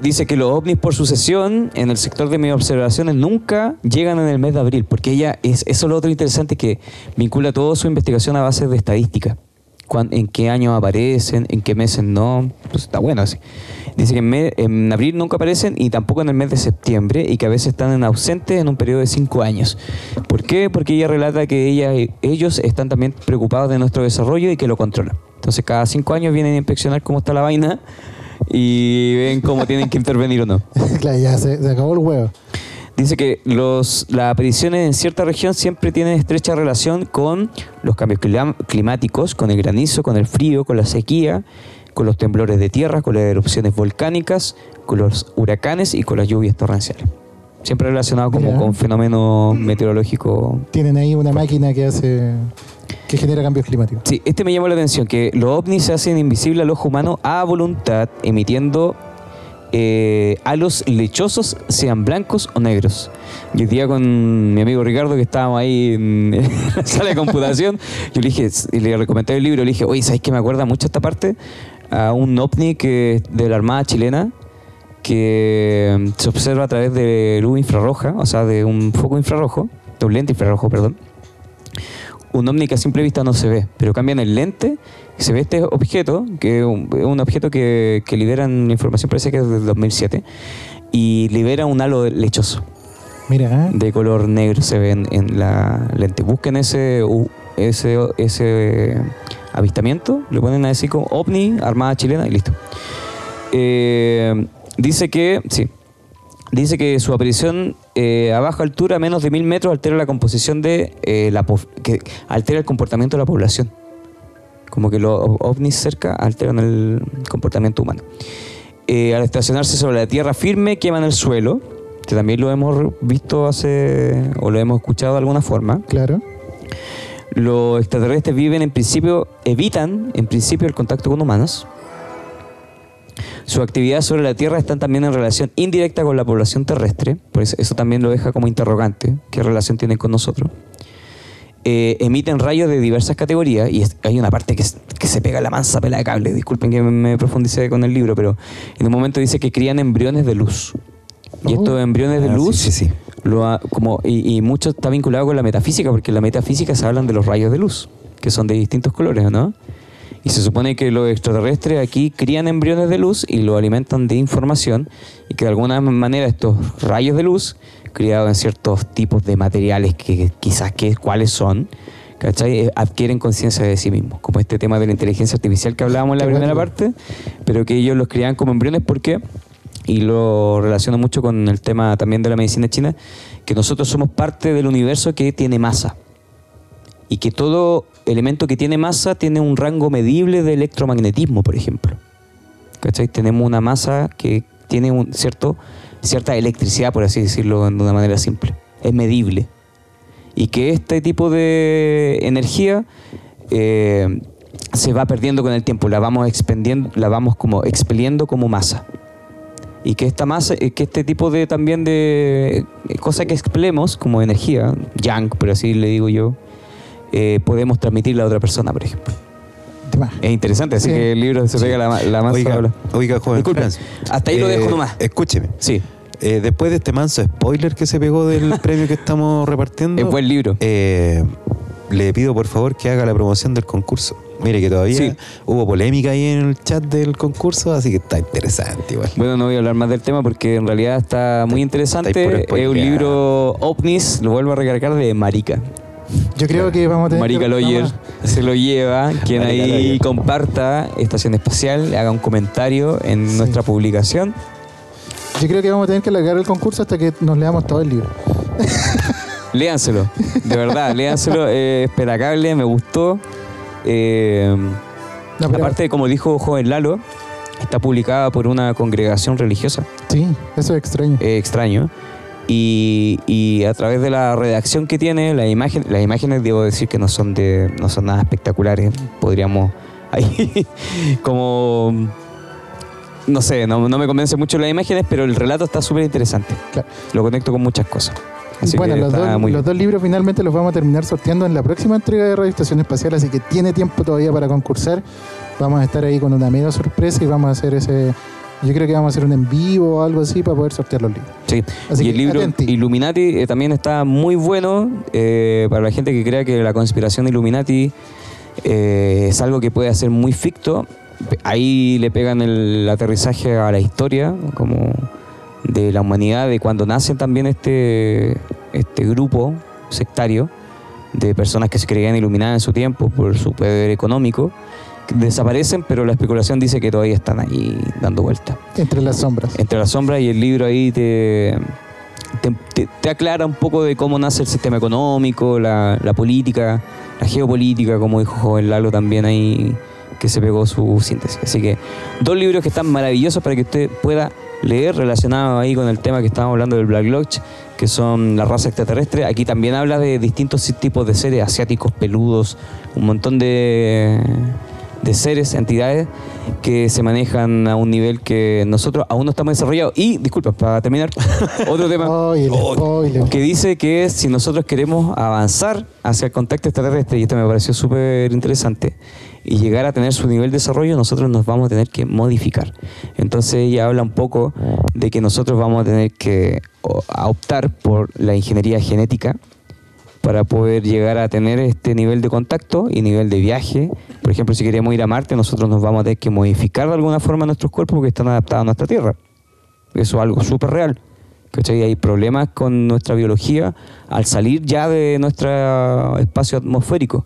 Dice que los ovnis por sucesión en el sector de mis observaciones nunca llegan en el mes de abril, porque ella es eso es lo otro interesante que vincula toda su investigación a base de estadística. En qué años aparecen, en qué meses no. Pues está bueno así. Dice que en, me- en abril nunca aparecen y tampoco en el mes de septiembre y que a veces están en ausentes en un periodo de cinco años. ¿Por qué? Porque ella relata que ella, ellos están también preocupados de nuestro desarrollo y que lo controlan. Entonces cada cinco años vienen a inspeccionar cómo está la vaina y ven cómo tienen que intervenir o no. *laughs* claro, ya se, se acabó el huevo. Dice que los, las apariciones en cierta región siempre tienen estrecha relación con los cambios clim- climáticos, con el granizo, con el frío, con la sequía, con los temblores de tierra, con las erupciones volcánicas, con los huracanes y con las lluvias torrenciales. Siempre relacionado como Mira. con fenómenos meteorológicos. Tienen ahí una máquina que hace. que genera cambios climáticos. Sí, este me llamó la atención, que los ovnis se hacen invisibles al ojo humano a voluntad, emitiendo eh, halos lechosos, sean blancos o negros. Y hoy día con mi amigo Ricardo, que estábamos ahí en, *laughs* en la sala de computación, yo le dije, y le recomendé el libro, le dije, oye, ¿sabes qué me acuerda mucho esta parte? A un ovni que, de la Armada chilena que mm, se observa a través de luz infrarroja, o sea, de un foco infrarrojo, de un lente infrarrojo, perdón un ovni que a simple vista no se ve, pero cambian el lente y se ve este objeto, que es un, objeto que, que liberan información, parece que es del 2007, y libera un halo lechoso Mira, ¿eh? de color negro, se ve en, la lente. Busquen ese, ese, ese avistamiento, le ponen así como ovni, armada chilena y listo. Eh, dice que, sí, dice que su aparición eh, a baja altura, a menos de mil metros, altera la composición de eh, la que altera el comportamiento de la población. Como que los ovnis cerca alteran el comportamiento humano. Eh, al estacionarse sobre la tierra firme, queman el suelo, que también lo hemos visto hace, o lo hemos escuchado de alguna forma. Claro. Los extraterrestres viven en principio, evitan en principio el contacto con humanos. Su actividad sobre la Tierra está también en relación indirecta con la población terrestre, por eso, eso también lo deja como interrogante, qué relación tienen con nosotros. Eh, emiten rayos de diversas categorías y es- hay una parte que, es- que se pega la mansa pela de cable, disculpen que me, me profundice con el libro, pero en un momento dice que crían embriones de luz. Y Oh. estos embriones de Ah, sí, luz sí, sí. lo ha- como, y, y mucho está vinculado con la metafísica, porque en la metafísica se hablan de los rayos de luz, que son de distintos colores, ¿no? Y se supone que los extraterrestres aquí crían embriones de luz y lo alimentan de información, y que de alguna manera estos rayos de luz, criados en ciertos tipos de materiales que quizás que, cuáles son, ¿cachai? Eh, adquieren conciencia de sí mismos, como este tema de la inteligencia artificial que hablábamos en la primera parte, pero que ellos los crían como embriones porque y lo relaciono mucho con el tema también de la medicina china, que nosotros somos parte del universo que tiene masa. Y que todo elemento que tiene masa tiene un rango medible de electromagnetismo, por ejemplo. ¿cachai? Tenemos una masa que tiene cierto, cierta electricidad, por así decirlo de una manera simple. Es medible. Y que este tipo de energía eh, se va perdiendo con el tiempo, la vamos expendiendo, la vamos como expeliendo como masa. Y que esta masa, eh, que este tipo de también de eh, cosa que expelemos como energía, yang, por así le digo yo, eh, podemos transmitirla a otra persona, por ejemplo. Es interesante, así Sí. que el libro se pega la, la masa. Oiga, habla. oiga, joven Franz. hasta ahí lo dejo nomás. Escúcheme. Sí, Eh, después de este manso spoiler que se pegó del *laughs* premio que estamos repartiendo, es buen libro. eh, le pido por favor que haga la promoción del concurso. Mire que todavía Sí. hubo polémica ahí en el chat del concurso, así que está interesante igual. Bueno, no voy a hablar más del tema porque en realidad está muy interesante. Es un libro ovnis, lo vuelvo a recargar de Marica. Yo creo que vamos a tener Marica Loyer vamos se lo lleva. Quien Marica ahí Loyer. comparta Estación Espacial, haga un comentario en Sí. nuestra publicación. Yo creo que vamos a tener que alargar el concurso hasta que nos leamos todo el libro. *laughs* Léanselo, de verdad, léanselo. Eh, *laughs* es pelacable, me gustó. Eh, No, pero- aparte, como dijo Joven Lalo, está publicada por una congregación religiosa. Sí, eso es extraño. eh, extraño. Y, y a través de la redacción que tiene, la imagen, las imágenes debo decir que no son de no son nada espectaculares. Podríamos ahí *laughs* como no sé, no, no me convence mucho las imágenes, pero el relato está súper interesante. Claro. Lo conecto con muchas cosas. Así bueno, que los dos, muy los dos libros finalmente los vamos a terminar sorteando en la próxima entrega de Radio Estación Espacial, así que tiene tiempo todavía para concursar. Vamos a estar ahí con una mega sorpresa y vamos a hacer ese. Yo creo que vamos a hacer un en vivo o algo así para poder sortear los libros. Sí. Así y que el libro. Illuminati eh, también está muy bueno eh, para la gente que crea que la conspiración de Illuminati eh, es algo que puede ser muy ficto. Ahí le pegan el aterrizaje a la historia, como de la humanidad, de cuando nace también este, este grupo sectario de personas que se creían iluminadas en su tiempo por su poder económico. Desaparecen, pero la especulación dice que todavía están ahí dando vueltas Entre las sombras. entre las sombras y el libro ahí te, te, te- te aclara un poco de cómo nace el sistema económico, la, la política, la geopolítica, como dijo Joven Lalo también ahí, que se pegó su síntesis. Así que dos libros que están maravillosos para que usted pueda leer relacionados ahí con el tema que estábamos hablando del Black Lodge, que son la raza extraterrestre. Aquí también habla de distintos tipos de seres asiáticos, peludos, un montón de, de seres, entidades que se manejan a un nivel que nosotros aún no estamos desarrollados. Y, disculpa, para terminar, *laughs* otro tema spoiler. que dice que si nosotros queremos avanzar hacia el contacto extraterrestre, y esto me pareció súper interesante, y llegar a tener su nivel de desarrollo, nosotros nos vamos a tener que modificar. Entonces ella habla un poco de que nosotros vamos a tener que optar por la ingeniería genética para poder llegar a tener este nivel de contacto y nivel de viaje. Por ejemplo, si queremos ir a Marte, nosotros nos vamos a tener que modificar de alguna forma nuestros cuerpos porque están adaptados a nuestra Tierra. Eso es algo súper real. ¿cachai? Hay problemas con nuestra biología al salir ya de nuestro espacio atmosférico,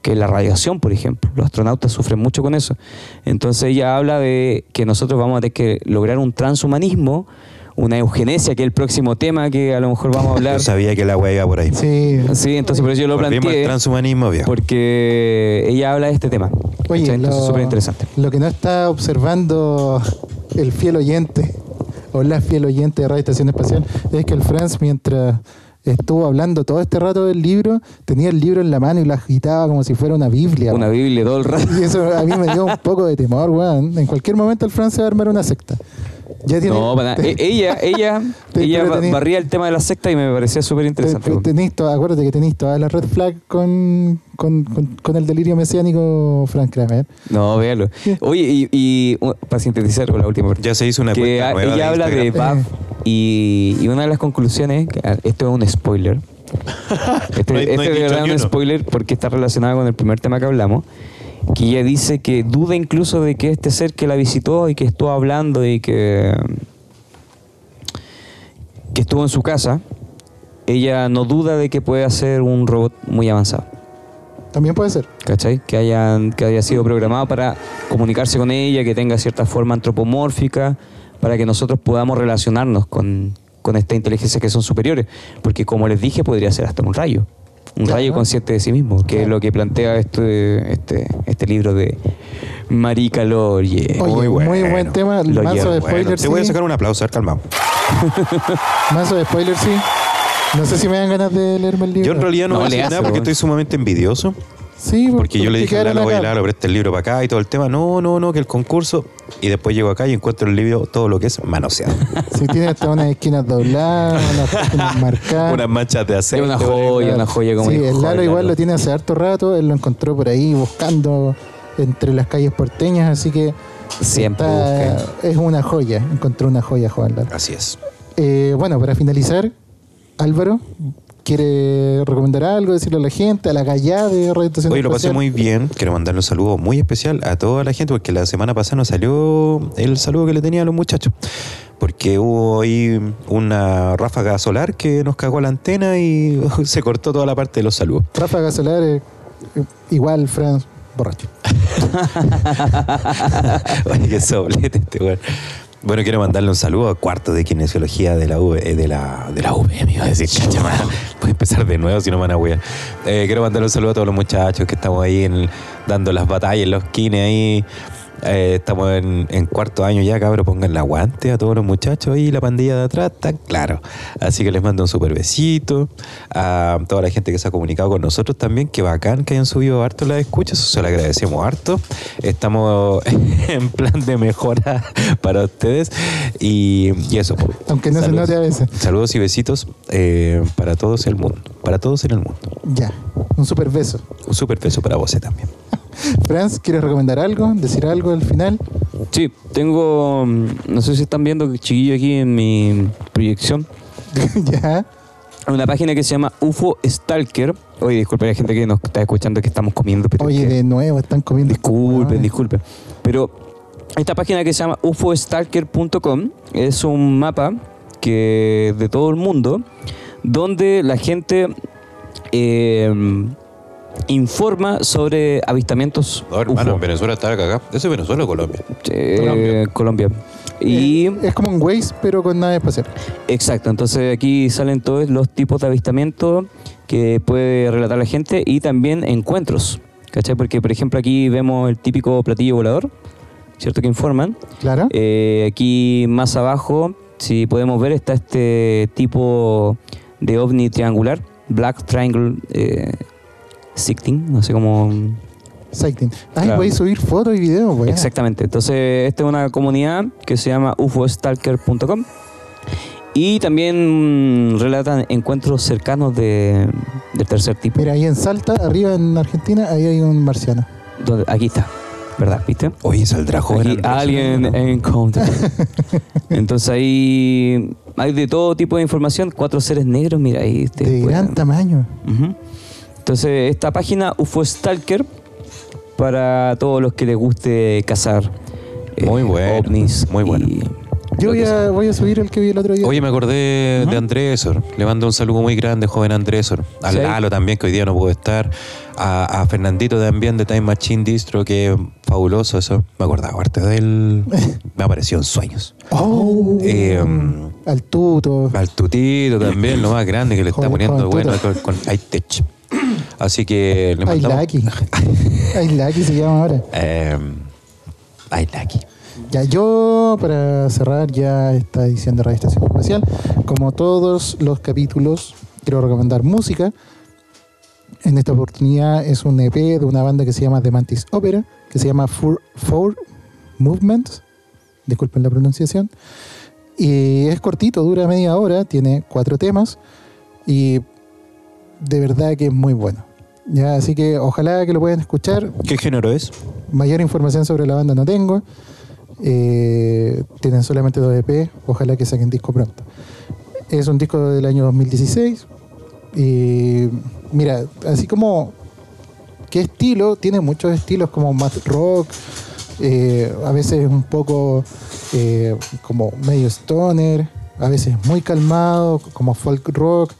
que es la radiación, por ejemplo. Los astronautas sufren mucho con eso. Entonces ella habla de que nosotros vamos a tener que lograr un transhumanismo, una eugenesia, que es el próximo tema que a lo mejor vamos a *laughs* hablar. Yo sabía que la wea iba por ahí. Sí. Sí, entonces por eso yo lo Volvimos planteé, transhumanismo, viejo. porque ella habla de este tema. Oye, ¿cachai? Entonces lo, súper interesante. lo que no está observando el fiel oyente o la fiel oyente de Radio Estación Espacial es que el Franz, mientras estuvo hablando todo este rato del libro, tenía el libro en la mano y lo agitaba como si fuera una Biblia. Una. Biblia todo el rato. Y eso a mí me dio un poco de temor, weón. En cualquier momento el Franz se va a armar una secta. Ya tiene, No, para nada. E- ella, *laughs* ella, Te- ella tenés- barría el tema de la secta y me parecía súper interesante. acuérdate que tenéis toda la red flag con, con, con- con el delirio mesiánico Frank Kramer. No, véalo. Oye, y, y, para sintetizar con la última parte. Ya se hizo una que cuenta a- nueva ella de habla de Instagram. BAF y, y una de las conclusiones, que, ah, esto es un spoiler. *laughs* Este, No hay- no este hay de verdad es un spoiler porque está relacionado con el primer tema que hablamos. Que ella dice que duda incluso de que este ser que la visitó y que estuvo hablando y que, que estuvo en su casa, ella no duda de que pueda ser un robot muy avanzado. También puede ser. ¿cachai? Que, hayan, que haya sido programado para comunicarse con ella, que tenga cierta forma antropomórfica, para que nosotros podamos relacionarnos con, con esta inteligencia que son superiores. Porque como les dije, podría ser hasta un rayo. Un Claro. rayo consciente de sí mismo, que es lo que plantea este, este, este libro de Marica Lorie. Oye, muy, Muy buen bueno. tema. Lo Mazo de Bueno, spoilers. te voy a sacar un aplauso, a ver, calmado. *laughs* Mazo de spoilers, sí. No sé si me dan ganas de leerme el libro. Yo en realidad no, No, voy a nada porque estoy sumamente envidioso. Sí, Porque yo le dije Lalo, oye. Lalo, presta el libro para acá y todo el tema. No, no, no, que el concurso. Y después llego acá y encuentro el libro, todo lo que es manoseado. *laughs* Sí, tiene hasta unas esquinas dobladas, unas *laughs* esquinas marcadas. Unas manchas de aceite. una joya, una joya como Sí, dijo el Lalo igual lo tiene hace harto rato. Él lo encontró por ahí buscando entre las calles porteñas, así que Siempre está- es una joya. Encontró una joya, Juan Lalo. Así es. Eh, bueno, para finalizar, Álvaro, ¿quiere recomendar algo? Decirle a la gente, a la gallada de Radio Estación Hoy lo pasé muy bien. Quiero mandarle un saludo muy especial a toda la gente porque la semana pasada nos salió el saludo que le tenía a los muchachos. Porque hubo ahí una ráfaga solar que nos cagó la antena y *laughs* se cortó toda la parte de los saludos. Ráfaga Solar, eh, igual, Franz, borracho. *laughs* Oye, qué soblete este weón. Bueno, quiero mandarle un saludo a cuarto de kinesiología de la U, eh, de la, de la UV, *laughs* me iba a decir, cacha, man. Voy a empezar de nuevo si no me van a wear. Eh, quiero mandarle un saludo a todos los muchachos que estamos ahí en- dando las batallas los kines ahí. Eh, estamos en, en cuarto año ya, cabros, pongan el aguante a todos los muchachos ahí, la pandilla de atrás, está claro. Así que les mando un super besito a toda la gente que se ha comunicado con nosotros también, que bacán que hayan subido harto las escuchas, se lo agradecemos harto. Estamos *laughs* en plan de mejora *laughs* para ustedes y, y eso. po. Aunque no se Saludos. note a veces. Saludos y besitos eh, para todos el mundo, para todos en el mundo. Ya, un super beso. Un super beso para vos eh, también. Franz, ¿quieres recomendar algo? ¿Decir algo al final? Sí, tengo. mm, No sé si están viendo, chiquillo, aquí en mi proyección. *laughs* ya. Una página que se llama UFO Stalker. Oye, disculpe a la gente que nos está escuchando que estamos comiendo. Pero Oye, que- de nuevo, están comiendo. Disculpen, disculpen. Pero esta página que se llama ufostalker.com es un mapa que de todo el mundo donde la gente eh, informa sobre avistamientos No, hermano, UFO. Venezuela está acá. ¿Eso es Venezuela o Colombia? Eh, Colombia. Y Eh, es como un Waze, pero con nave espacial. exacto, entonces aquí salen todos los tipos de avistamientos que puede relatar la gente y también encuentros. ¿Cachai? Porque, por ejemplo, aquí vemos el típico platillo volador, ¿cierto? Que informan. Claro. Eh, aquí más abajo, si podemos ver, está este tipo de ovni triangular, Black Triangle eh, Sighting, no sé cómo... Sighting. Ay, claro. voy a subir fotos y videos, weón. Exactamente. Entonces, esta es una comunidad que se llama ufostalker.com y también relatan encuentros cercanos de, del tercer tipo. Mira, ahí en Salta, arriba en Argentina, ahí hay un marciano. Aquí está, ¿verdad? ¿Viste? Oye, saldrá joven. Alien ¿no? Encounter. *laughs* Entonces ahí hay de todo tipo de información. Cuatro seres negros, mira ahí. de pueden- gran tamaño. Ujú. Entonces esta página UFO Stalker para todos los que les guste cazar eh, Muy bueno, ovnis. muy bueno. Yo voy a, voy a subir el que vi el otro día. Oye, me acordé de Andrésor. Le mando un saludo muy grande, joven Andrésor. A Sí. Lalo también, que hoy día no pudo estar. A, a Fernandito también de Time Machine Distro, que es fabuloso eso. Me acordaba parte de él. *laughs* Me apareció en sueños. Oh. Eh, al tuto. Al tutito también, lo más grande que le está poniendo bueno con, con iTech. Así que le Ay, mandamos. Lucky. *laughs* Ay, Lucky se llama ahora. Eh, ay, Lucky. Ya, yo, para cerrar ya esta edición de Radio Estación Espacial, como todos los capítulos, quiero recomendar música. En esta oportunidad es un EP de una banda que se llama The Mantis Opera, que se llama Four, Four Movements. Disculpen la pronunciación. Y es cortito, dura media hora, tiene cuatro temas y de verdad que es muy bueno. Ya, así que ojalá que lo puedan escuchar. ¿Qué género es? Mayor información sobre la banda no tengo. Eh, tienen solamente dos EP. Ojalá que saquen disco pronto. Es un disco del año 2016. Y mira, así como qué estilo, tiene muchos estilos como math rock, eh, a veces un poco eh, como medio stoner, a veces muy calmado, como folk rock.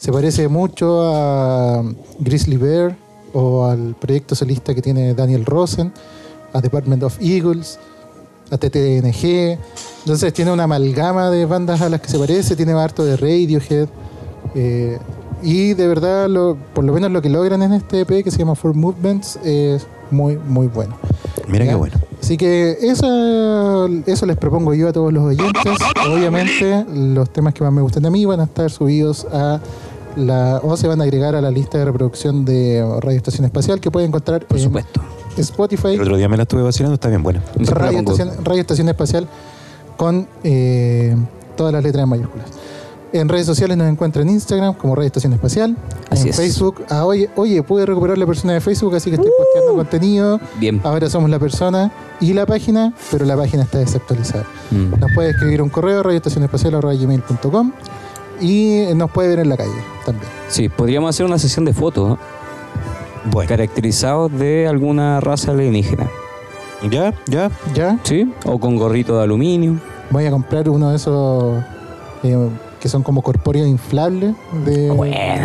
Se parece mucho a Grizzly Bear o al proyecto solista que tiene Daniel Rosen, a Department of Eagles, a TTNG. Entonces tiene una amalgama de bandas a las que se parece, tiene harto de Radiohead. eh, y de verdad, lo- por lo menos lo que logran en este EP que se llama Four Movements es muy, muy bueno. Mira ¿Ya? qué bueno. Así que eso, eso les propongo yo a todos los oyentes. Obviamente, los temas que más me gustan a mí van a estar subidos a la o se van a agregar a la lista de reproducción de Radio Estación Espacial que pueden encontrar Por en supuesto. Spotify, El otro día me la estuve vacilando, está bien buena. Radio. Estación, Radio Estación Espacial con eh, todas las letras en mayúsculas. En redes sociales nos encuentran en Instagram como Radio Estación Espacial. Así en es. Facebook. Ah, oye, oye, pude recuperar la persona de Facebook, así que estoy posteando contenido. Bien. Ahora somos la persona y la página, pero la página está desactualizada. Mm. Nos puede escribir un correo radioestacionespacial.gmail.com y nos puede ver en la calle también. Sí, podríamos hacer una sesión de fotos. Bueno, caracterizados de alguna raza alienígena. ya, ya. ¿Ya? ¿Sí? O con gorrito de aluminio. Voy a comprar uno de esos eh, que son como corpóreos inflables de,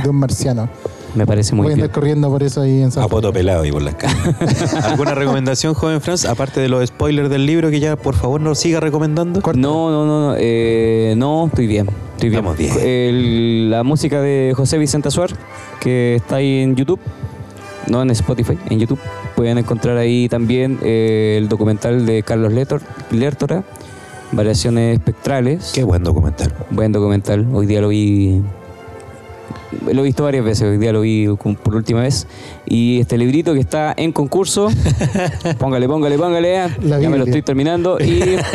de un marciano. Me parece muy Voy a bien. andar corriendo por eso ahí en San A poto pelado y por las calles. *laughs* ¿Alguna recomendación, joven Franz? Aparte de los spoilers del libro, que ya por favor nos siga recomendando. Corta. No, no, no, no, eh, no, estoy bien. Estoy bien. Estamos bien. El- la música de José Vicente Azuar, que está ahí en YouTube, no en Spotify, en YouTube. Pueden encontrar ahí también eh, el documental de Carlos Lertor, Lertora, Variaciones Espectrales. Qué buen documental. Buen documental. Hoy día lo vi. Lo he visto varias veces, hoy día lo vi por última vez. Y este librito que está en concurso, *laughs* póngale, póngale, póngale. La ya me lo estoy terminando. Y *laughs*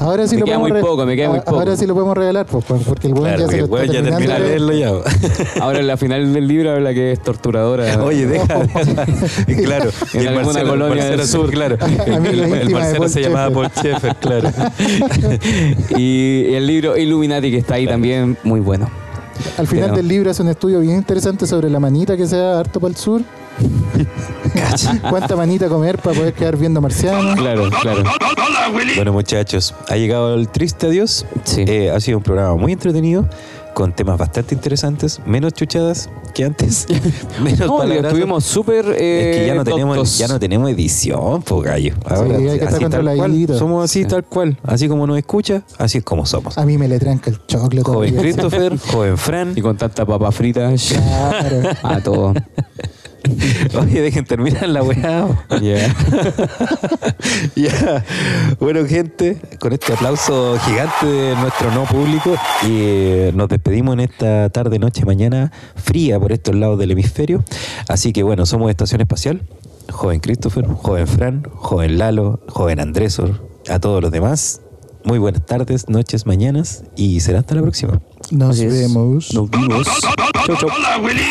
Ahora sí Me lo queda podemos muy poco, me queda muy poco. Ahora sí lo podemos regalar, pues, pues, porque el weón Claro, ya se lo el está ya terminando. termina de leerlo ya. *laughs* ahora en la final del libro habla que es torturadora. Oye, deja, claro. En el alguna Marcelo- colonia Marcelo del Sur, sur. claro. El, el- Marcelo se llamaba Paul Schaeffer. Schaeffer, claro. y el libro Illuminati que está ahí también, muy bueno. Al final Pero- del libro hace un estudio bien interesante sobre la manita que se da harto para el sur. *laughs* ¿Cuánta manita comer para poder quedar viendo marcianos? Claro, claro. Bueno, muchachos, ha llegado el triste adiós. Sí. Eh, ha sido un programa muy entretenido, con temas bastante interesantes, menos chuchadas que antes, *laughs* menos No, palabras. estuvimos súper. Es Eh, que ya no tenemos, doctos. ya no tenemos edición, po gallo. Ahora, hay que estar así tal cual, controladito. somos así Sí. tal cual. Así como nos escucha, así es como somos. A mí me le tranca el choclo Joven. Christopher, *laughs* joven Fran. Y con tanta papa frita. Claro. A todo. *laughs* *laughs* Oye, dejen terminar la weá. Yeah. *laughs* Ya. Bueno, gente, con este aplauso gigante de nuestro no público, y eh, nos despedimos en esta tarde, noche, mañana fría por estos lados del hemisferio. Así que bueno, somos Estación Espacial, joven Christopher, joven Fran, joven Lalo, joven Andresor, a todos los demás. Muy buenas tardes, noches, mañanas y será hasta la próxima. Nos Así es. vemos. Nos vimos. Chau, chau. Hola, Willy.